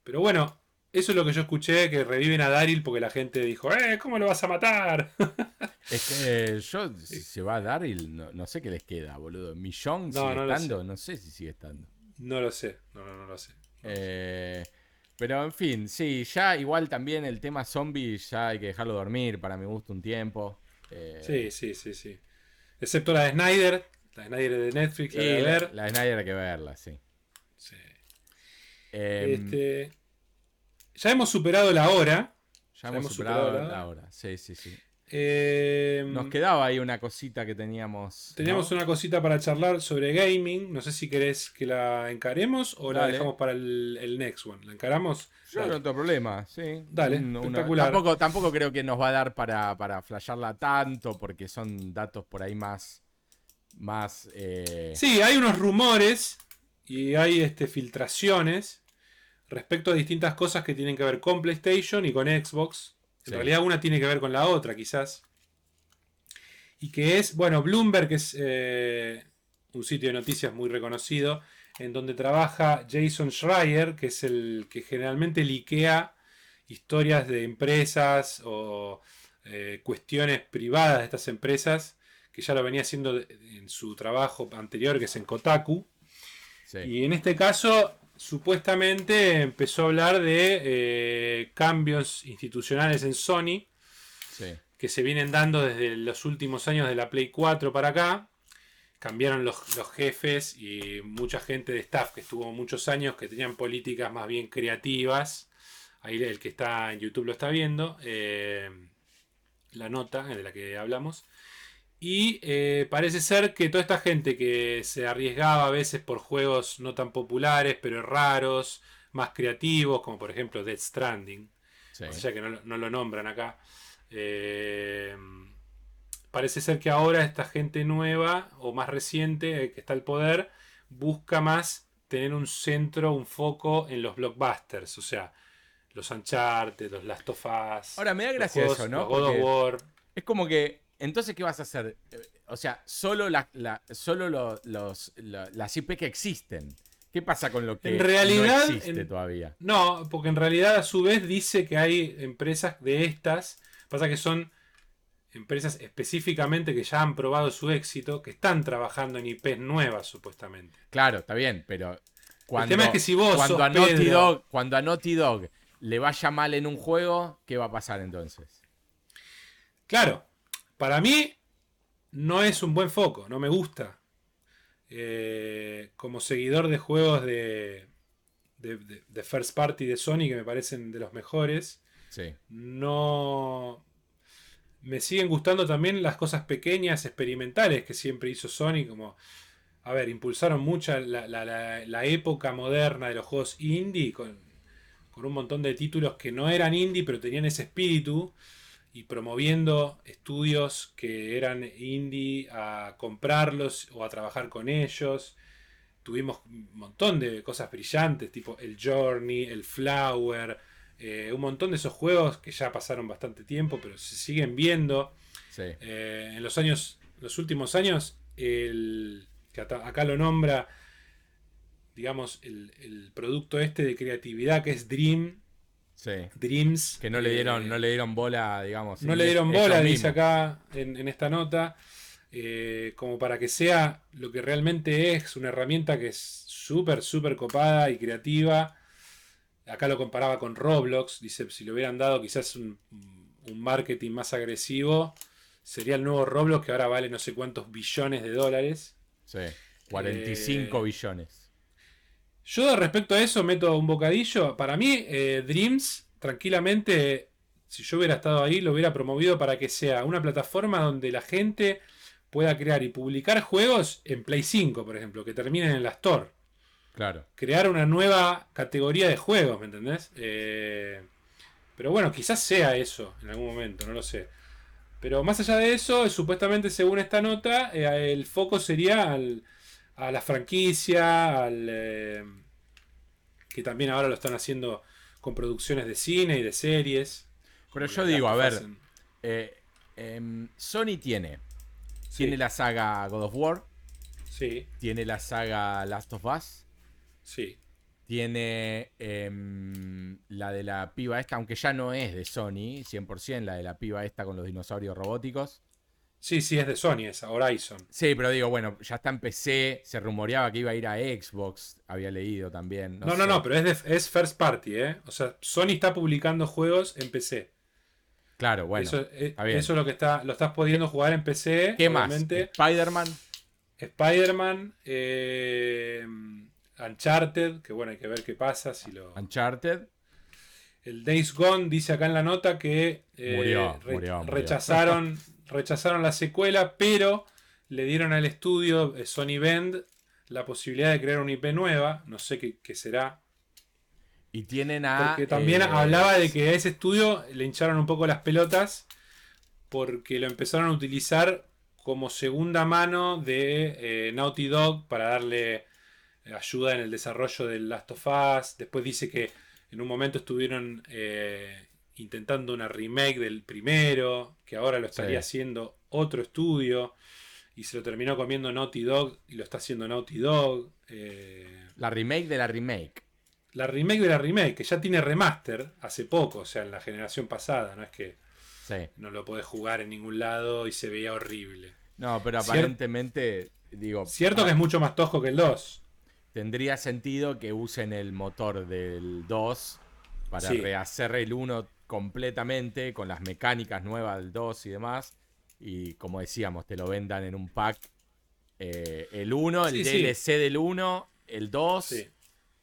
B: Pero bueno, eso es lo que yo escuché, que reviven a Daryl porque la gente dijo, ¡eh! ¿Cómo lo vas a matar?
A: Es que yo, si se va a Daryl, no, no sé qué les queda, boludo. Millón
B: No,
A: sigue
B: no
A: estando, no sé si sigue estando.
B: no lo sé, no, no, no lo sé.
A: Eh, pero en fin, sí, ya igual también el tema zombie ya hay que dejarlo dormir, para mi gusto, un tiempo. Eh,
B: Sí, sí, sí, sí. Excepto la de Snyder, la de Snyder de Netflix, la de
A: la,
B: ver.
A: la de Snyder hay que verla, sí.
B: Sí.
A: Eh,
B: Este, ya hemos superado la hora.
A: ya hemos superado,
B: superado la-
A: la hora. Sí, sí, sí.
B: Eh,
A: Nos quedaba ahí una cosita que teníamos.
B: teníamos
A: ¿no?
B: una cosita para charlar sobre gaming. No sé si querés que la encaremos o la dejamos para el, el next one. ¿La encaramos?
A: Yo
B: Dale.
A: no tengo problema, sí.
B: Dale, espectacular.
A: tampoco, tampoco creo que nos va a dar para, para flashearla tanto, porque son datos por ahí más. Más. eh,
B: Sí, hay unos rumores y hay este, filtraciones respecto a distintas cosas que tienen que ver con PlayStation y con Xbox. En
A: Sí.
B: realidad una tiene que ver con la otra, quizás. Y que es, bueno, Bloomberg es eh, un sitio de noticias muy reconocido, en donde trabaja Jason Schreier, que es el que generalmente liquea historias de empresas o eh, cuestiones privadas de estas empresas, que ya lo venía haciendo en su trabajo anterior, que es en Kotaku.
A: sí.
B: Y en este caso, supuestamente empezó a hablar de eh, cambios institucionales en Sony
A: sí.
B: que se vienen dando desde los últimos años de la Play 4 para acá. Cambiaron los, los jefes y mucha gente de staff que estuvo muchos años que tenían políticas más bien creativas. Ahí el que está en YouTube lo está viendo. eh, la nota de la que hablamos. Y eh, parece ser que toda esta gente que se arriesgaba a veces por juegos no tan populares, pero raros, más creativos, como por ejemplo Death Stranding,
A: sí.
B: o sea que no, lo- no lo nombran acá. Eh, parece ser que ahora esta gente nueva o más reciente eh, que está al poder busca más tener un centro, un foco en los blockbusters, o sea, los Uncharted, los Last of Us.
A: Ahora, me da gracia
B: juegos-
A: eso, ¿no?
B: los God of
A: Porque-
B: War.
A: Es como que, entonces, ¿qué vas a hacer? Eh, O sea, solo, la, la- solo lo- los, la- las IP que existen. ¿Qué pasa con lo que
B: En realidad,
A: no existe
B: en-
A: todavía?
B: No, porque en realidad a su vez dice que hay empresas de estas, pasa que son empresas específicamente que ya han probado su éxito, que están trabajando en IPs nuevas supuestamente.
A: Claro, está bien, pero cuando,
B: tema es que si vos
A: cuando,
B: sos
A: a Naughty
B: Pedro-
A: Dog, cuando a Naughty Dog le vaya mal en un juego, ¿qué va a pasar entonces?
B: Claro, para mí no es un buen foco, no me gusta. Eh, como seguidor de juegos de, de, de- de First Party de Sony, que me parecen de los mejores,
A: Sí,
B: no... Me siguen gustando también las cosas pequeñas, experimentales que siempre hizo Sony, como a ver, impulsaron mucha la, época moderna de los juegos indie con, con, un montón de títulos que no eran indie, pero tenían ese espíritu y promoviendo estudios que eran indie a comprarlos o a trabajar con ellos. Tuvimos un montón de cosas brillantes, tipo el Journey, el Flower, eh, un montón de esos juegos que ya pasaron bastante tiempo, pero se siguen viendo. Eh, en los años, los últimos años, el, que acá lo nombra, digamos, el, producto este de creatividad que es Dream. Dreams.
A: Que no le dieron, eh, no le dieron bola, digamos.
B: No le dieron bola, dice acá en, esta nota. como para que sea lo que realmente es, una herramienta que es súper, súper copada y creativa Acá lo comparaba con Roblox. Dice, si le hubieran dado quizás un, marketing más agresivo, sería el nuevo Roblox que ahora vale no sé cuántos billones de dólares.
A: Sí, 45 eh, billones.
B: Yo respecto a eso meto un bocadillo. Para mí, eh, Dreams, tranquilamente, si yo hubiera estado ahí, lo hubiera promovido para que sea una plataforma donde la gente pueda crear y publicar juegos en Play 5, por ejemplo, que terminen en la Store.
A: Claro.
B: Crear una nueva categoría de juegos, ¿me entendés? Eh, pero bueno, quizás sea eso en algún momento, no lo sé. Pero más allá de eso, supuestamente según esta nota, eh, el foco sería a la franquicia, al, eh, que también ahora lo están haciendo con producciones de cine y de series.
A: Pero yo digo, a ver, em, Sony tiene, tiene la saga God of War,
B: sí.
A: tiene la saga Last of Us,
B: Sí.
A: Tiene em, la de la piba esta, aunque ya no es de Sony, 100%, la de la piba esta con los dinosaurios robóticos.
B: Sí, sí, es de Sony esa, Horizon.
A: Sí, pero digo, bueno, ya está en PC, se rumoreaba que iba a ir a Xbox, había leído también.
B: No, no, no, pero es, es first party, ¿eh? O sea, Sony está publicando juegos en PC.
A: Claro, bueno.
B: Eso, eh, es lo que está, lo estás pudiendo jugar en PC.
A: ¿Qué más? Spider-Man.
B: Spider-Man. Eh, Uncharted, que bueno, hay que ver qué pasa si lo.
A: Uncharted.
B: El Days Gone dice acá en la nota que
A: eh,
B: rechazaron, rechazaron la secuela, pero le dieron al estudio eh, Sony Bend la posibilidad de crear una IP nueva. No sé qué, será.
A: Y tienen a.
B: Porque también eh, hablaba de que a ese estudio le hincharon un poco las pelotas porque lo empezaron a utilizar como segunda mano de Naughty Dog para darle ayuda en el desarrollo del Last of Us. Después dice que en un momento estuvieron eh, intentando una remake del primero, que ahora lo estaría haciendo otro estudio. Y se lo terminó comiendo Naughty Dog y lo está haciendo Naughty Dog. Eh,
A: la remake de la remake.
B: La remake de la remake, que ya tiene remaster hace poco, o sea, en la generación pasada, no es que no lo podés jugar en ningún lado y se veía horrible.
A: No, pero aparentemente, digo.
B: Cierto que es mucho más tosco que el 2
A: tendría sentido que usen el motor del 2 para rehacer el 1 completamente con las mecánicas nuevas del 2 y demás. Y como decíamos, te lo vendan en un pack. Eh, el 1, el DLC del 1, el 2.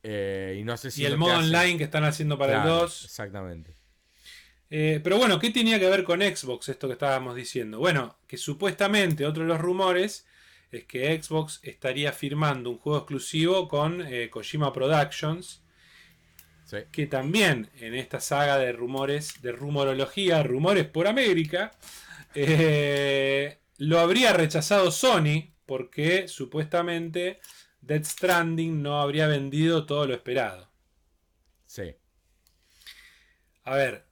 A: Eh, y no sé si.
B: Y el modo online que están haciendo para el 2.
A: Exactamente.
B: Eh, pero bueno, ¿qué tenía que ver con Xbox esto que estábamos diciendo? Bueno, que supuestamente otro de los rumores es que Xbox estaría firmando un juego exclusivo con Kojima Productions. Que también en esta saga de rumores, de rumorología, rumores por América, eh, lo habría rechazado Sony porque supuestamente Dead Stranding no habría vendido todo lo esperado.
A: Sí.
B: A ver,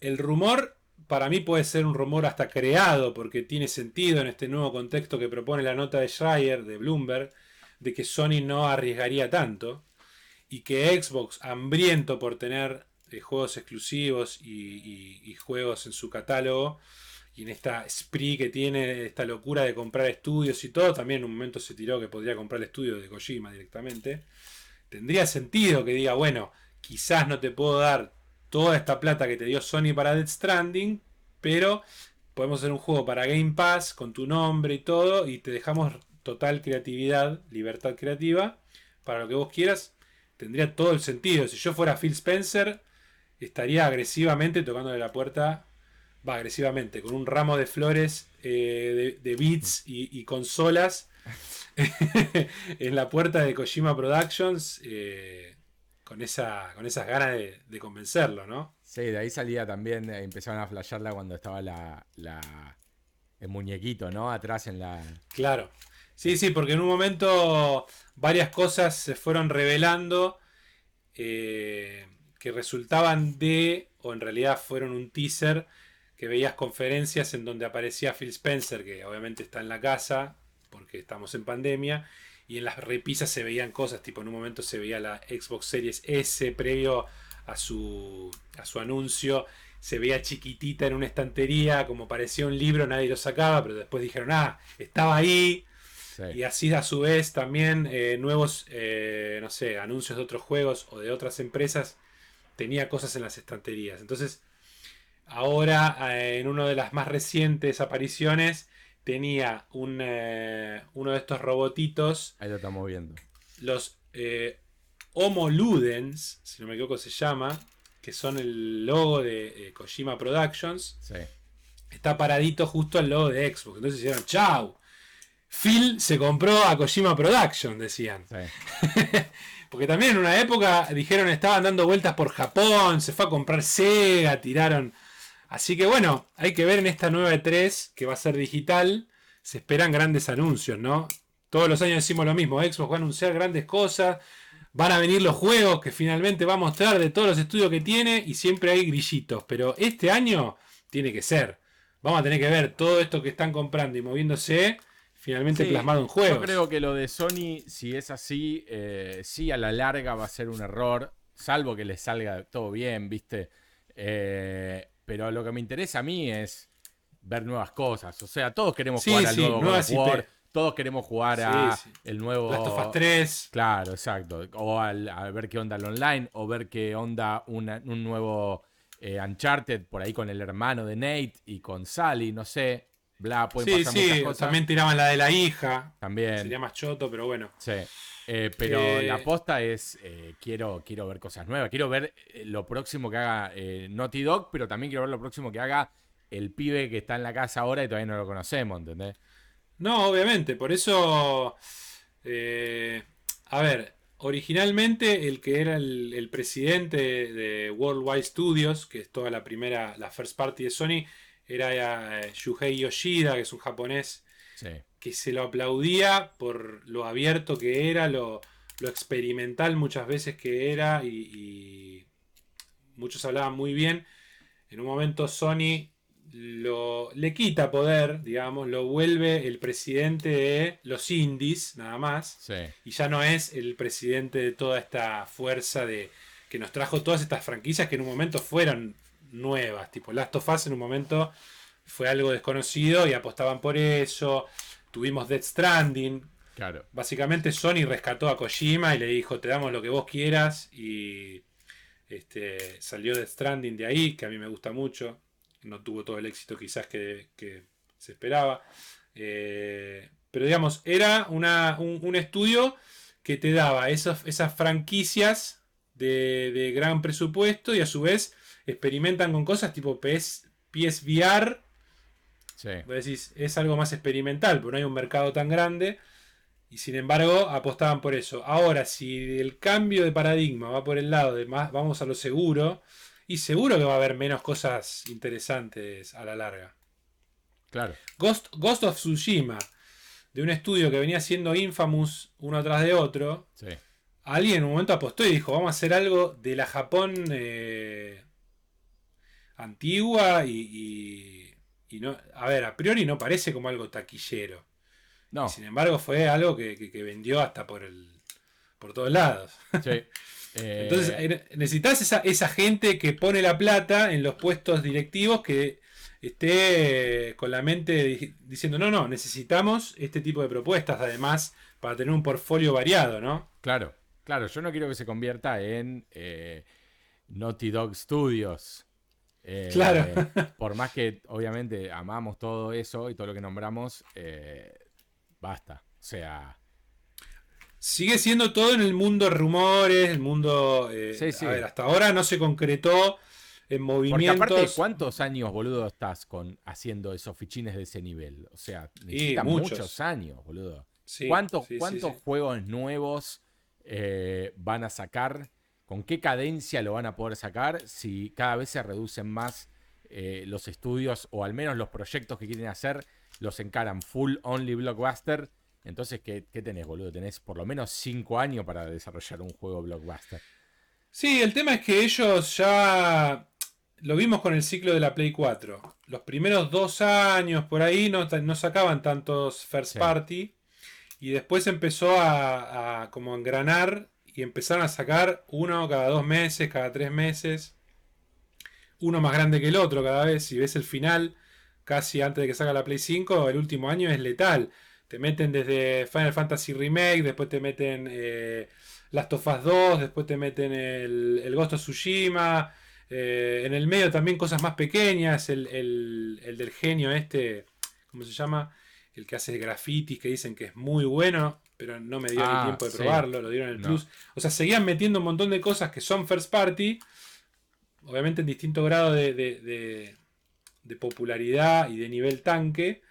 B: el rumor para mí puede ser un rumor hasta creado, porque tiene sentido en este nuevo contexto que propone la nota de Schreier, de Bloomberg, de que Sony no arriesgaría tanto, y que Xbox, hambriento por tener eh, juegos exclusivos y, juegos en su catálogo, y en esta spree que tiene, esta locura de comprar estudios y todo, también en un momento se tiró que podría comprar el estudio de Kojima directamente, tendría sentido que diga, bueno, quizás no te puedo dar toda esta plata que te dio Sony para Dead Stranding, pero podemos hacer un juego para Game Pass con tu nombre y todo, y te dejamos total creatividad, libertad creativa, para lo que vos quieras, tendría todo el sentido. Si yo fuera Phil Spencer, estaría agresivamente tocándole la puerta, va agresivamente, con un ramo de flores, eh, de, beats y, consolas. en la puerta de Kojima Productions eh, con, esa, con esas ganas de, convencerlo, ¿no?
A: Sí, de ahí salía también, eh, empezaron a flashearla cuando estaba la, el muñequito, ¿no? Atrás en la...
B: Claro. Sí, sí, porque en un momento varias cosas se fueron revelando eh, que resultaban de, o en realidad fueron un teaser, que veías conferencias en donde aparecía Phil Spencer, que obviamente está en la casa, porque estamos en pandemia, y en las repisas se veían cosas, tipo en un momento se veía la Xbox Series S previo a su, a su anuncio, se veía chiquitita en una estantería, como parecía un libro, nadie lo sacaba, pero después dijeron, ah, estaba ahí. Y así a su vez también eh, nuevos, eh, no sé, anuncios de otros juegos o de otras empresas, tenía cosas en las estanterías. Entonces, ahora eh, en una de las más recientes apariciones, tenía un, uno de estos robotitos.
A: Ahí lo estamos viendo.
B: Los eh, Homo Ludens, si no me equivoco se llama, que son el logo de Kojima Productions. Sí. Está paradito justo al logo de Xbox. Entonces dijeron, chau. Phil se compró a Kojima Productions, decían. Sí. Porque también en una época dijeron estaban dando vueltas por Japón, se fue a comprar Sega, tiraron Así que bueno, hay que ver en esta nueva E3 que va a ser digital. Se esperan grandes anuncios, ¿no? Todos los años decimos lo mismo. Xbox va a anunciar grandes cosas. Van a venir los juegos que finalmente va a mostrar de todos los estudios que tiene. Y siempre hay grillitos. Pero este año tiene que ser. Vamos a tener que ver todo esto que están comprando y moviéndose finalmente plasmado en juegos.
A: Yo creo que lo de Sony, si es así, eh, sí a la larga va a ser un error. Salvo que le salga todo bien, ¿viste? Eh, pero lo que me interesa a mí es ver nuevas cosas. O sea, todos queremos jugar al nuevo God todos queremos jugar a el nuevo
B: Last of Us 3.
A: Claro, exacto. O al, a ver qué onda el online, o ver qué onda un nuevo eh, Uncharted por ahí con el hermano de Nate y con Sally, no sé. Bla, pueden pasar muchas cosas.
B: También tiraban la de la hija.
A: También.
B: Sería más choto, pero bueno.
A: Sí. Eh, pero eh, la aposta es, eh, quiero, quiero ver cosas nuevas, quiero ver lo próximo que haga Naughty Dog, pero también quiero ver lo próximo que haga el pibe que está en la casa ahora y todavía no lo conocemos, ¿entendés?
B: No, obviamente, por eso, a ver, originalmente el que era el, presidente de Worldwide Studios, que es toda la primera, la first party de Sony, era Shuhei Yoshida, que es un japonés que se lo aplaudía por lo abierto que era, lo, experimental muchas veces que era y, muchos hablaban muy bien. En un momento Sony lo, le quita poder, digamos, lo vuelve el presidente de los indies, nada más. Y ya no es el presidente de toda esta fuerza de que nos trajo todas estas franquicias que en un momento fueron nuevas. Tipo Last of Us en un momento fue algo desconocido y apostaban por eso. Tuvimos Death Stranding.
A: Claro.
B: Básicamente Sony rescató a Kojima y le dijo, te damos lo que vos quieras. Y este, salió Death Stranding de ahí, que a mí me gusta mucho. No tuvo todo el éxito quizás que, se esperaba. Eh, pero digamos, era un, estudio que te daba esas franquicias de, de, gran presupuesto y a su vez experimentan con cosas tipo PS, PSVR
A: Sí.
B: decís, es algo más experimental, porque no hay un mercado tan grande. Y sin embargo, apostaban por eso. Ahora, si el cambio de paradigma va por el lado de más, vamos a lo seguro, y seguro que va a haber menos cosas interesantes a la larga.
A: Claro.
B: Ghost, Ghost of Tsushima, de un estudio que venía siendo Infamous uno tras de otro. Alguien en un momento apostó y dijo: Vamos a hacer algo de la Japón eh, antigua y y no, a ver, a priori no parece como algo taquillero. No. sin embargo, fue algo que, vendió hasta por el por todos lados.
A: Sí.
B: Entonces, eh, necesitas esa, esa gente que pone la plata en los puestos directivos que esté con la mente diciendo, no, no, necesitamos este tipo de propuestas, además, para tener un portfolio variado, ¿no?
A: Claro, claro, yo no quiero que se convierta en eh, Naughty Dog Studios,
B: eh, claro.
A: por más que obviamente amamos todo eso y todo lo que nombramos, eh, basta. O sea.
B: Sigue siendo todo en el mundo rumores, el mundo. Eh, a ver, hasta ahora no se concretó en movimientos. Porque aparte,
A: ¿cuántos años, boludo, estás con haciendo esos fichines de ese nivel? O sea, necesita muchos. años, boludo. ¿Cuántos, juegos nuevos van a sacar? ¿Con qué cadencia lo van a poder sacar? Si cada vez se reducen más eh, los estudios o al menos los proyectos que quieren hacer los encaran full only blockbuster. Entonces, ¿qué, tenés, boludo? Tenés por lo menos 5 años para desarrollar un juego blockbuster.
B: Sí, el tema es que ellos ya lo vimos con el ciclo de la Play 4. Los primeros dos años por ahí no, no sacaban tantos first party. Y después empezó a, a, como engranar y empezaron a sacar uno cada dos meses, cada tres meses. Uno más grande que el otro cada vez. Si ves el final, casi antes de que salga la Play 5, el último año es letal. Te meten desde Final Fantasy Remake, después te meten eh, Last of Us 2, después te meten el, el Ghost of Tsushima. Eh, en el medio también cosas más pequeñas, el, el, del genio este, ¿cómo se llama? El que hace grafitis, que dicen que es muy bueno, pero no me dio el ah, tiempo de probarlo, lo dieron en el Plus. O sea, seguían metiendo un montón de cosas que son first party, obviamente en distinto grado de, de popularidad y de nivel tanque,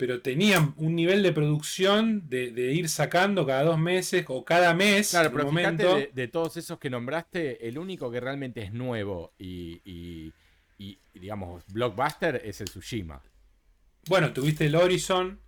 B: pero tenían un nivel de producción de, ir sacando cada dos meses o cada mes.
A: Claro, pero momento. De, todos esos que nombraste, el único que realmente es nuevo y, digamos, blockbuster es el Tsushima.
B: Bueno, tuviste el Horizon.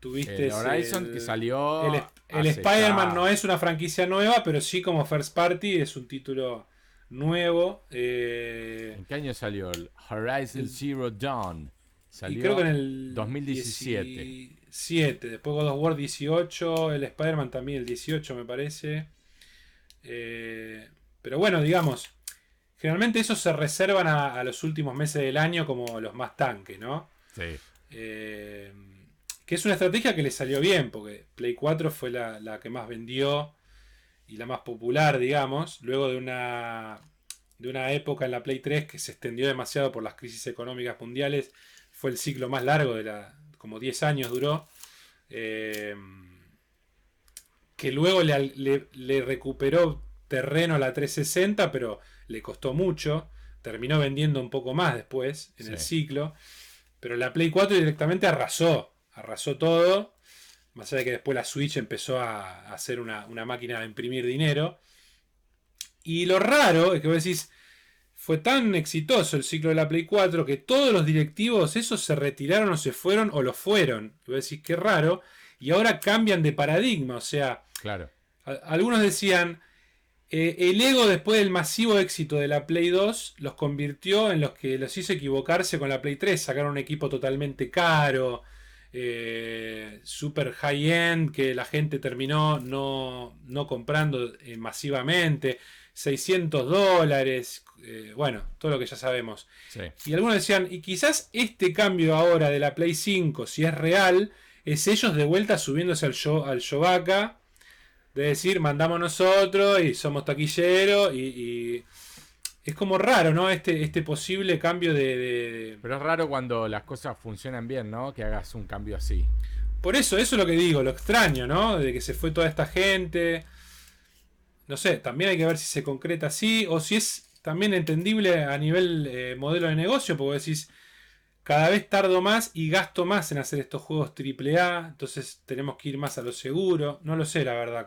B: Tuviste
A: el Horizon que salió.
B: El, Spider-Man no es una franquicia nueva, pero sí como First Party es un título nuevo. Eh,
A: ¿En qué año salió? El Horizon Zero Dawn.
B: Salió creo que en el
A: 2017.
B: 7, después God of War 18, el Spider-Man también el 18 me parece. Eh, pero bueno, digamos, generalmente esos se reservan a, los últimos meses del año como los más tanques, ¿no?
A: Sí.
B: Eh, que es una estrategia que le salió bien, porque Play 4 fue la, que más vendió y la más popular, digamos, luego de una, de una época en la Play 3 que se extendió demasiado por las crisis económicas mundiales fue el ciclo más largo de la. como 10 años duró. Eh, que luego le, recuperó terreno a la 360, pero le costó mucho. Terminó vendiendo un poco más después en el ciclo. Pero la Play 4 directamente arrasó. Arrasó todo. Más allá de que después la Switch empezó a, hacer una, una, máquina de imprimir dinero. Y lo raro es que vos decís, fue tan exitoso el ciclo de la Play 4 que todos los directivos, esos se retiraron o se fueron o lo fueron. Y vos decís, qué raro. Y ahora cambian de paradigma. O sea,
A: claro.
B: algunos decían, eh, el ego después del masivo éxito de la Play 2 los convirtió en los que los hizo equivocarse con la Play 3. Sacaron un equipo totalmente caro, eh, super high-end, que la gente terminó no, no comprando eh, masivamente. 600 dólares, eh, bueno, todo lo que ya sabemos. Y algunos decían, y quizás este cambio ahora de la Play 5, si es real, es ellos de vuelta subiéndose al, show, al de decir, mandamos nosotros y somos taquilleros y, es como raro, ¿no? Este, este posible cambio de,
A: Pero es raro cuando las cosas funcionan bien, ¿no? Que hagas un cambio así.
B: Por eso, eso es lo que digo, lo extraño, ¿no? De que se fue toda esta gente. No sé, también hay que ver si se concreta así o si es también entendible a nivel eh, modelo de negocio, porque decís, cada vez tardo más y gasto más en hacer estos juegos AAA, entonces tenemos que ir más a lo seguro. No lo sé, la verdad,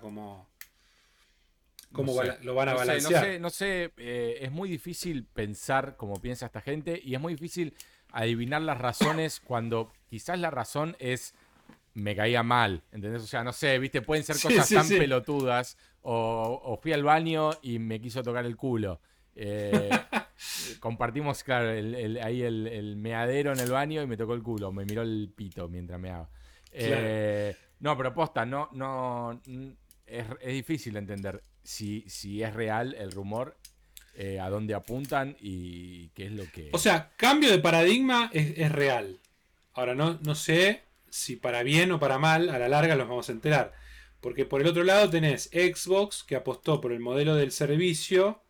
B: cómo, cómo lo van a balancear.
A: no sé, eh, es muy difícil pensar como piensa esta gente y es muy difícil adivinar las razones cuando quizás la razón es me caía mal, ¿entendés? O sea, no sé, viste, pueden ser cosas tan pelotudas o, fui al baño y me quiso tocar el culo. Eh, compartimos, claro, ahí el, meadero en el baño y me tocó el culo, me miró el pito mientras me Eh, no, pero posta, no, no, es, difícil entender si, si es real el rumor, eh, a dónde apuntan y qué es lo que...
B: O sea, cambio de paradigma es, real. Ahora, no, no sé si para bien o para mal, a la larga los vamos a enterar. Porque por el otro lado tenés Xbox, que apostó por el modelo del servicio,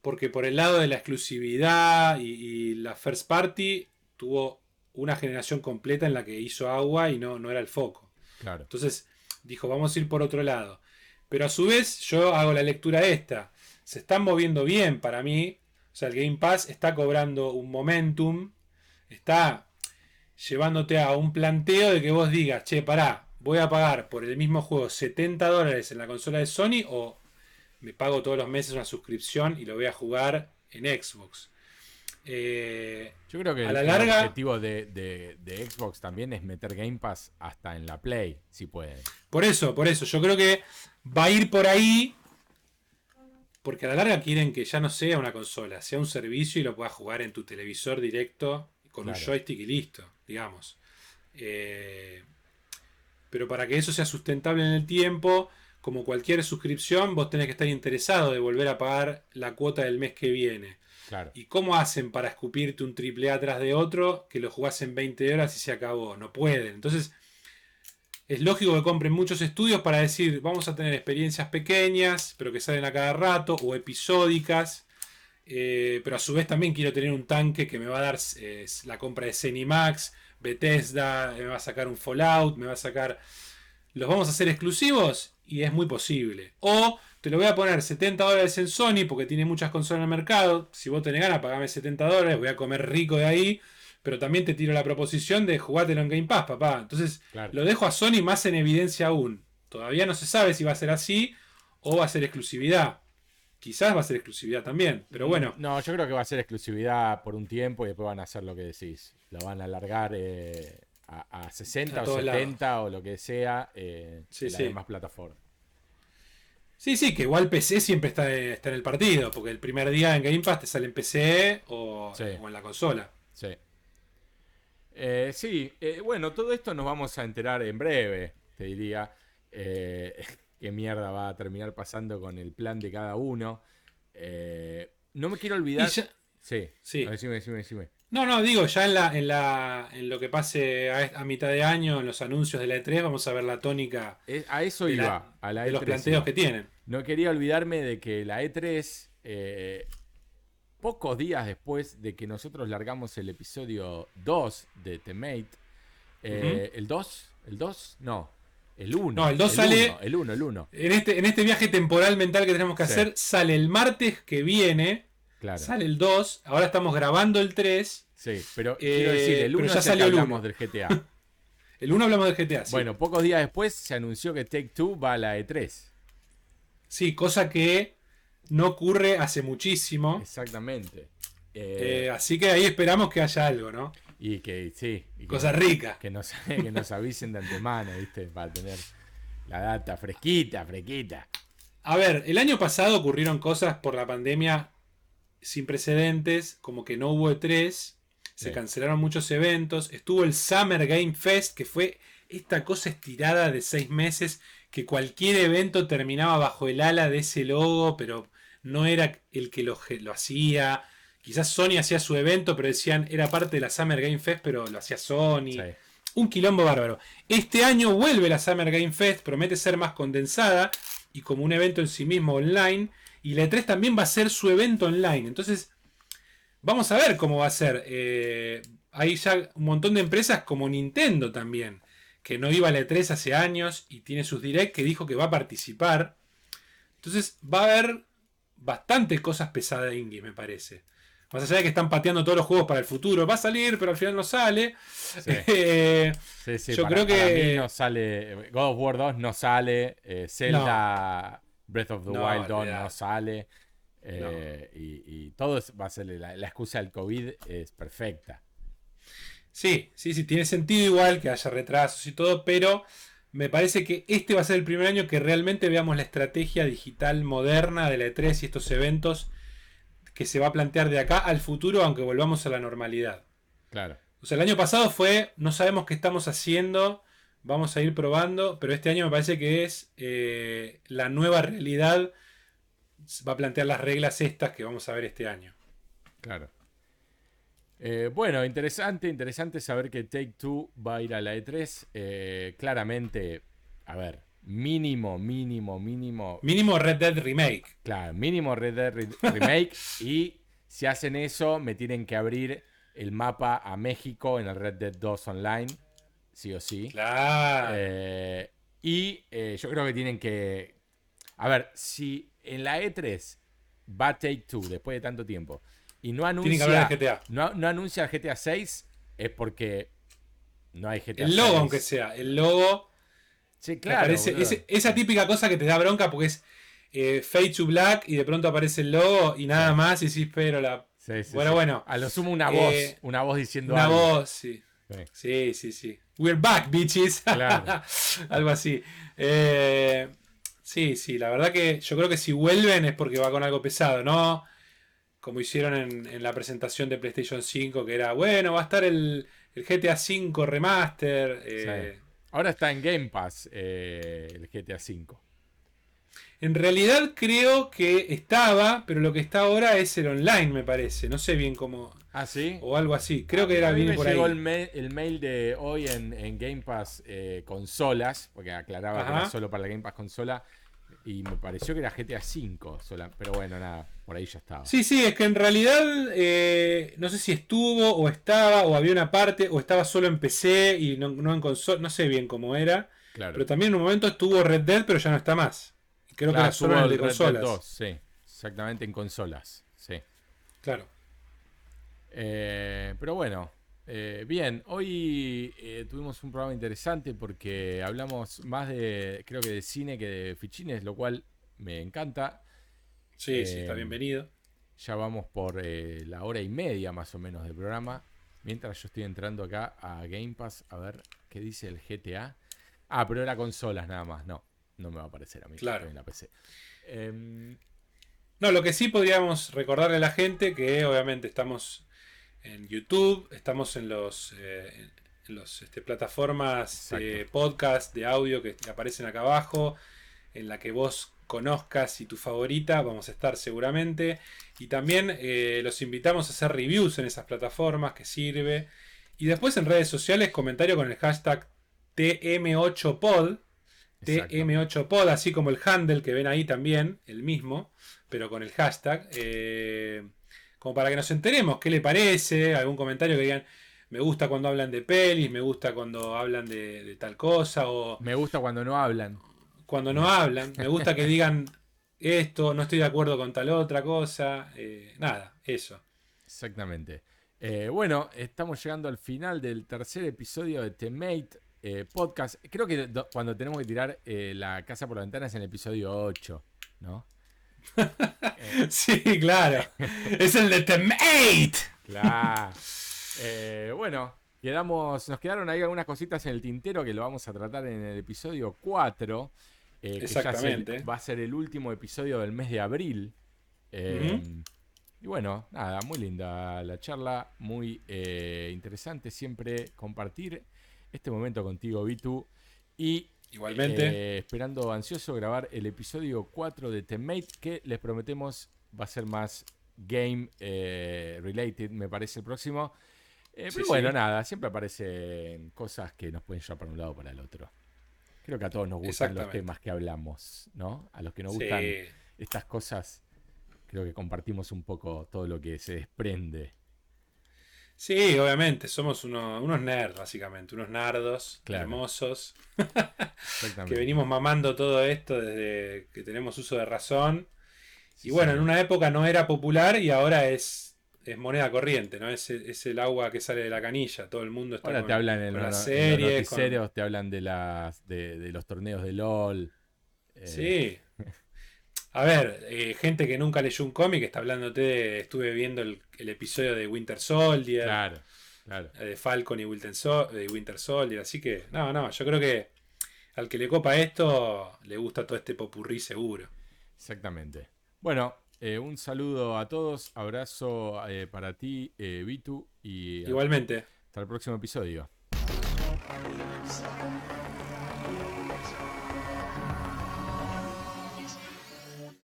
B: porque por el lado de la exclusividad y, la first party, tuvo una generación completa en la que hizo agua y no, no era el foco.
A: Claro.
B: Entonces dijo, vamos a ir por otro lado. Pero a su vez, yo hago la lectura esta. Se están moviendo bien para mí. O sea, el Game Pass está cobrando un momentum. Está llevándote a un planteo de que vos digas, che, pará, voy a pagar por el mismo juego 70 dólares en la consola de Sony o me pago todos los meses una suscripción y lo voy a jugar en Xbox.
A: Eh, Yo creo que el, objetivo de, Xbox también es meter Game Pass hasta en la Play, si puede.
B: Por eso, por eso. Yo creo que va a ir por ahí. Porque a la larga quieren que ya no sea una consola, sea un servicio y lo puedas jugar en tu televisor directo con un joystick y listo, digamos. Eh, pero para que eso sea sustentable en el tiempo, como cualquier suscripción, vos tenés que estar interesado de volver a pagar la cuota del mes que viene. ¿Y cómo hacen para escupirte un triple A tras de otro que lo jugás en 20 horas y se acabó? No pueden. Entonces, es lógico que compren muchos estudios para decir, vamos a tener experiencias pequeñas, pero que salen a cada rato, o episódicas. Eh, pero a su vez también quiero tener un tanque que me va a dar eh, la compra de Cenimax, Bethesda, me va a sacar un Fallout, me va a sacar... ¿Los vamos a hacer exclusivos? Y es muy posible. O te lo voy a poner 70 dólares en Sony porque tiene muchas consolas en el mercado. Si vos tenés ganas, pagame 70 dólares, voy a comer rico de ahí. Pero también te tiro la proposición de jugártelo en Game Pass, papá. Entonces lo dejo a Sony más en evidencia aún. Todavía no se sabe si va a ser así o va a ser exclusividad. Quizás va a ser exclusividad también, pero bueno.
A: No, yo creo que va a ser exclusividad por un tiempo y después van a hacer lo que decís. Lo van a alargar eh, a, 60 o 70 o lo que sea eh, en las demás plataformas.
B: Sí, sí, que igual PC siempre está, está, en el partido, porque el primer día en Game Pass te sale en PC o, en la consola.
A: Sí. Eh, sí, eh, bueno, todo esto nos vamos a enterar en breve, te diría. Eh, qué mierda va a terminar pasando con el plan de cada uno. no me quiero olvidar. sí,
B: sí. Decime, decime, decime. No, no, digo, ya en, la, en, la, en lo que pase a, mitad de año, en los anuncios de la E3, vamos a ver la tónica.
A: a eso iba,
B: a la de los e planteos que tienen.
A: No quería olvidarme de que la E3, eh, pocos días después de que nosotros largamos el episodio 2 de The Mate, eh, ¿el 2? ¿El 2? No. El 1.
B: No, el 2 sale.
A: el 1, el 1.
B: En este, en este viaje temporal mental que tenemos que hacer, sale el martes que viene. Claro. Sale el 2. Ahora estamos grabando el 3.
A: Sí, pero quiero decir, el 1
B: ya salió
A: hablamos del GTA.
B: el 1 hablamos del GTA.
A: Bueno, pocos días después se anunció que Take Two va a la E3.
B: Sí, cosa que no ocurre hace muchísimo.
A: Exactamente.
B: Eh, así que ahí esperamos que haya algo, ¿no?
A: Y que sí.
B: Cosas ricas.
A: Que nos, que nos avisen de antemano, ¿viste? Para tener la data fresquita, fresquita.
B: A ver, el año pasado ocurrieron cosas por la pandemia sin precedentes, como que no hubo E3, se cancelaron muchos eventos, estuvo el Summer Game Fest, que fue esta cosa estirada de seis meses que cualquier evento terminaba bajo el ala de ese logo, pero no era el que lo, hacía. Quizás Sony hacía su evento, pero decían era parte de la Summer Game Fest, pero lo hacía Sony. Un quilombo bárbaro. Este año vuelve la Summer Game Fest, promete ser más condensada y como un evento en sí mismo online. Y la E3 también va a ser su evento online. Entonces, vamos a ver cómo va a ser. Eh, hay ya un montón de empresas como Nintendo también que no iba a la E3 hace años y tiene sus direct que dijo que va a participar. Entonces va a haber bastante cosas pesadas indie, me parece. Más allá de que están pateando todos los juegos para el futuro. Va a salir, pero al final no sale.
A: Eh, yo creo que. no sale. God of War 2 no sale. Eh, Zelda Breath of the Wild 2 no sale. Eh, y, todo va a ser. La, la excusa del COVID es perfecta.
B: Sí, sí, sí, tiene sentido igual que haya retrasos y todo, pero me parece que este va a ser el primer año que realmente veamos la estrategia digital moderna de la E3 y estos eventos que se va a plantear de acá al futuro, aunque volvamos a la normalidad.
A: Claro.
B: O sea, el año pasado fue, no sabemos qué estamos haciendo, vamos a ir probando, pero este año me parece que es eh, la nueva realidad, va a plantear las reglas estas que vamos a ver este año.
A: Claro. Eh, bueno, interesante, interesante saber que Take Two va a ir a la E3. Eh, claramente, a ver, mínimo, mínimo, mínimo.
B: Mínimo Red Dead Remake.
A: Claro, mínimo Red Dead Remake. y si hacen eso, me tienen que abrir el mapa a México en el Red Dead 2 Online. Sí o sí.
B: Claro.
A: Eh, y yo creo que tienen que. A ver, si en la E3 va Take Two después de tanto tiempo y no anuncia, GTA. No, anuncia GTA 6 es porque no hay GTA
B: El logo, aunque sea, el logo
A: Sí, claro.
B: esa típica cosa que te da bronca porque es eh, Fade to Black y de pronto aparece el logo y nada más y sí, pero la... bueno, bueno.
A: A lo sumo una voz, eh, una voz diciendo
B: una voz, sí. Sí, sí, sí. We're back, bitches. algo así. Eh, sí, sí, la verdad que yo creo que si vuelven es porque va con algo pesado, ¿no? Como hicieron en, la presentación de PlayStation 5, que era, bueno, va a estar el, GTA 5 remaster.
A: Ahora está en Game Pass el GTA 5.
B: En realidad creo que estaba, pero lo que está ahora es el online, me parece. No sé bien cómo.
A: Ah, sí.
B: O algo así. Creo que era bien por
A: llegó
B: ahí.
A: El, el, mail de hoy en, Game Pass eh, consolas, porque aclaraba que era solo para la Game Pass consola. Y me pareció que era GTA V sola, pero bueno, nada, por ahí ya estaba.
B: Sí, sí, es que en realidad eh, no sé si estuvo o estaba o había una parte o estaba solo en PC y no, en consola, no sé bien cómo era. Claro. Pero también en un momento estuvo Red Dead, pero ya no está más. Creo que era solo el de consolas.
A: sí, exactamente en consolas. Sí.
B: Claro.
A: Eh, pero bueno, eh, bien, hoy eh, tuvimos un programa interesante porque hablamos más de, creo que de cine que de fichines, lo cual me encanta.
B: Sí, sí, está bienvenido.
A: Ya vamos por la hora y media más o menos del programa. Mientras yo estoy entrando acá a Game Pass a ver qué dice el GTA. Ah, pero era consolas nada más, no no me va a aparecer a mí
B: claro.
A: en la PC. Em,
B: no, lo que sí podríamos recordarle a la gente que obviamente estamos en YouTube, estamos en los, eh, en los este, plataformas de podcast, de audio que aparecen acá abajo, en la que vos conozcas y tu favorita, vamos a estar seguramente. Y también eh, los invitamos a hacer reviews en esas plataformas que sirve. Y después en redes sociales, comentario con el hashtag TM8Pod TM8Pod, así como el handle que ven ahí también, el mismo, pero con el hashtag. Eh, como para que nos enteremos qué le parece, algún comentario que digan, me gusta cuando hablan de pelis, me gusta cuando hablan de, tal cosa, o...
A: Me gusta cuando no hablan.
B: Cuando no hablan, me gusta que digan esto, no estoy de acuerdo con tal otra cosa, eh, nada, eso.
A: Exactamente. Eh, bueno, estamos llegando al final del tercer episodio de Teammate. Eh, podcast. Creo que cuando tenemos que tirar eh, la casa por la ventana es en el episodio 8, ¿no?
B: sí, claro. es el de The Mate.
A: Claro. Eh, bueno, quedamos, nos quedaron ahí algunas cositas en el tintero que lo vamos a tratar en el episodio 4.
B: Exactamente.
A: va a ser el último episodio del mes de abril. Y bueno, nada, muy linda la charla, muy interesante siempre compartir este momento contigo, Vitu. Y
B: Igualmente.
A: Eh, esperando ansioso grabar el episodio 4 de Teammate, que les prometemos va a ser más game eh, related, me parece el próximo. Eh, pero bueno, nada, siempre aparecen cosas que nos pueden llevar para un lado o para el otro. Creo que a todos nos gustan los temas que hablamos, ¿no? A los que nos gustan estas cosas, creo que compartimos un poco todo lo que se desprende
B: Sí, obviamente, somos unos nerds, básicamente, unos nardos hermosos, que venimos mamando todo esto desde que tenemos uso de razón. y bueno, en una época no era popular y ahora es, es moneda corriente, ¿no? Es, es, el agua que sale de la canilla, todo el mundo está
A: ahora te hablan en, las series, te hablan de, las, de, los torneos de LOL.
B: Eh, sí. A ver, eh, gente que nunca leyó un cómic está hablándote de. Estuve viendo el, episodio de Winter Soldier.
A: Claro, claro.
B: Eh, de Falcon y Winter, Soldier. Así que, no, no, yo creo que al que le copa esto, le gusta todo este popurrí seguro.
A: Exactamente. Bueno, eh, un saludo a todos. Abrazo para ti, Vitu. Y
B: Igualmente.
A: Hasta el próximo episodio.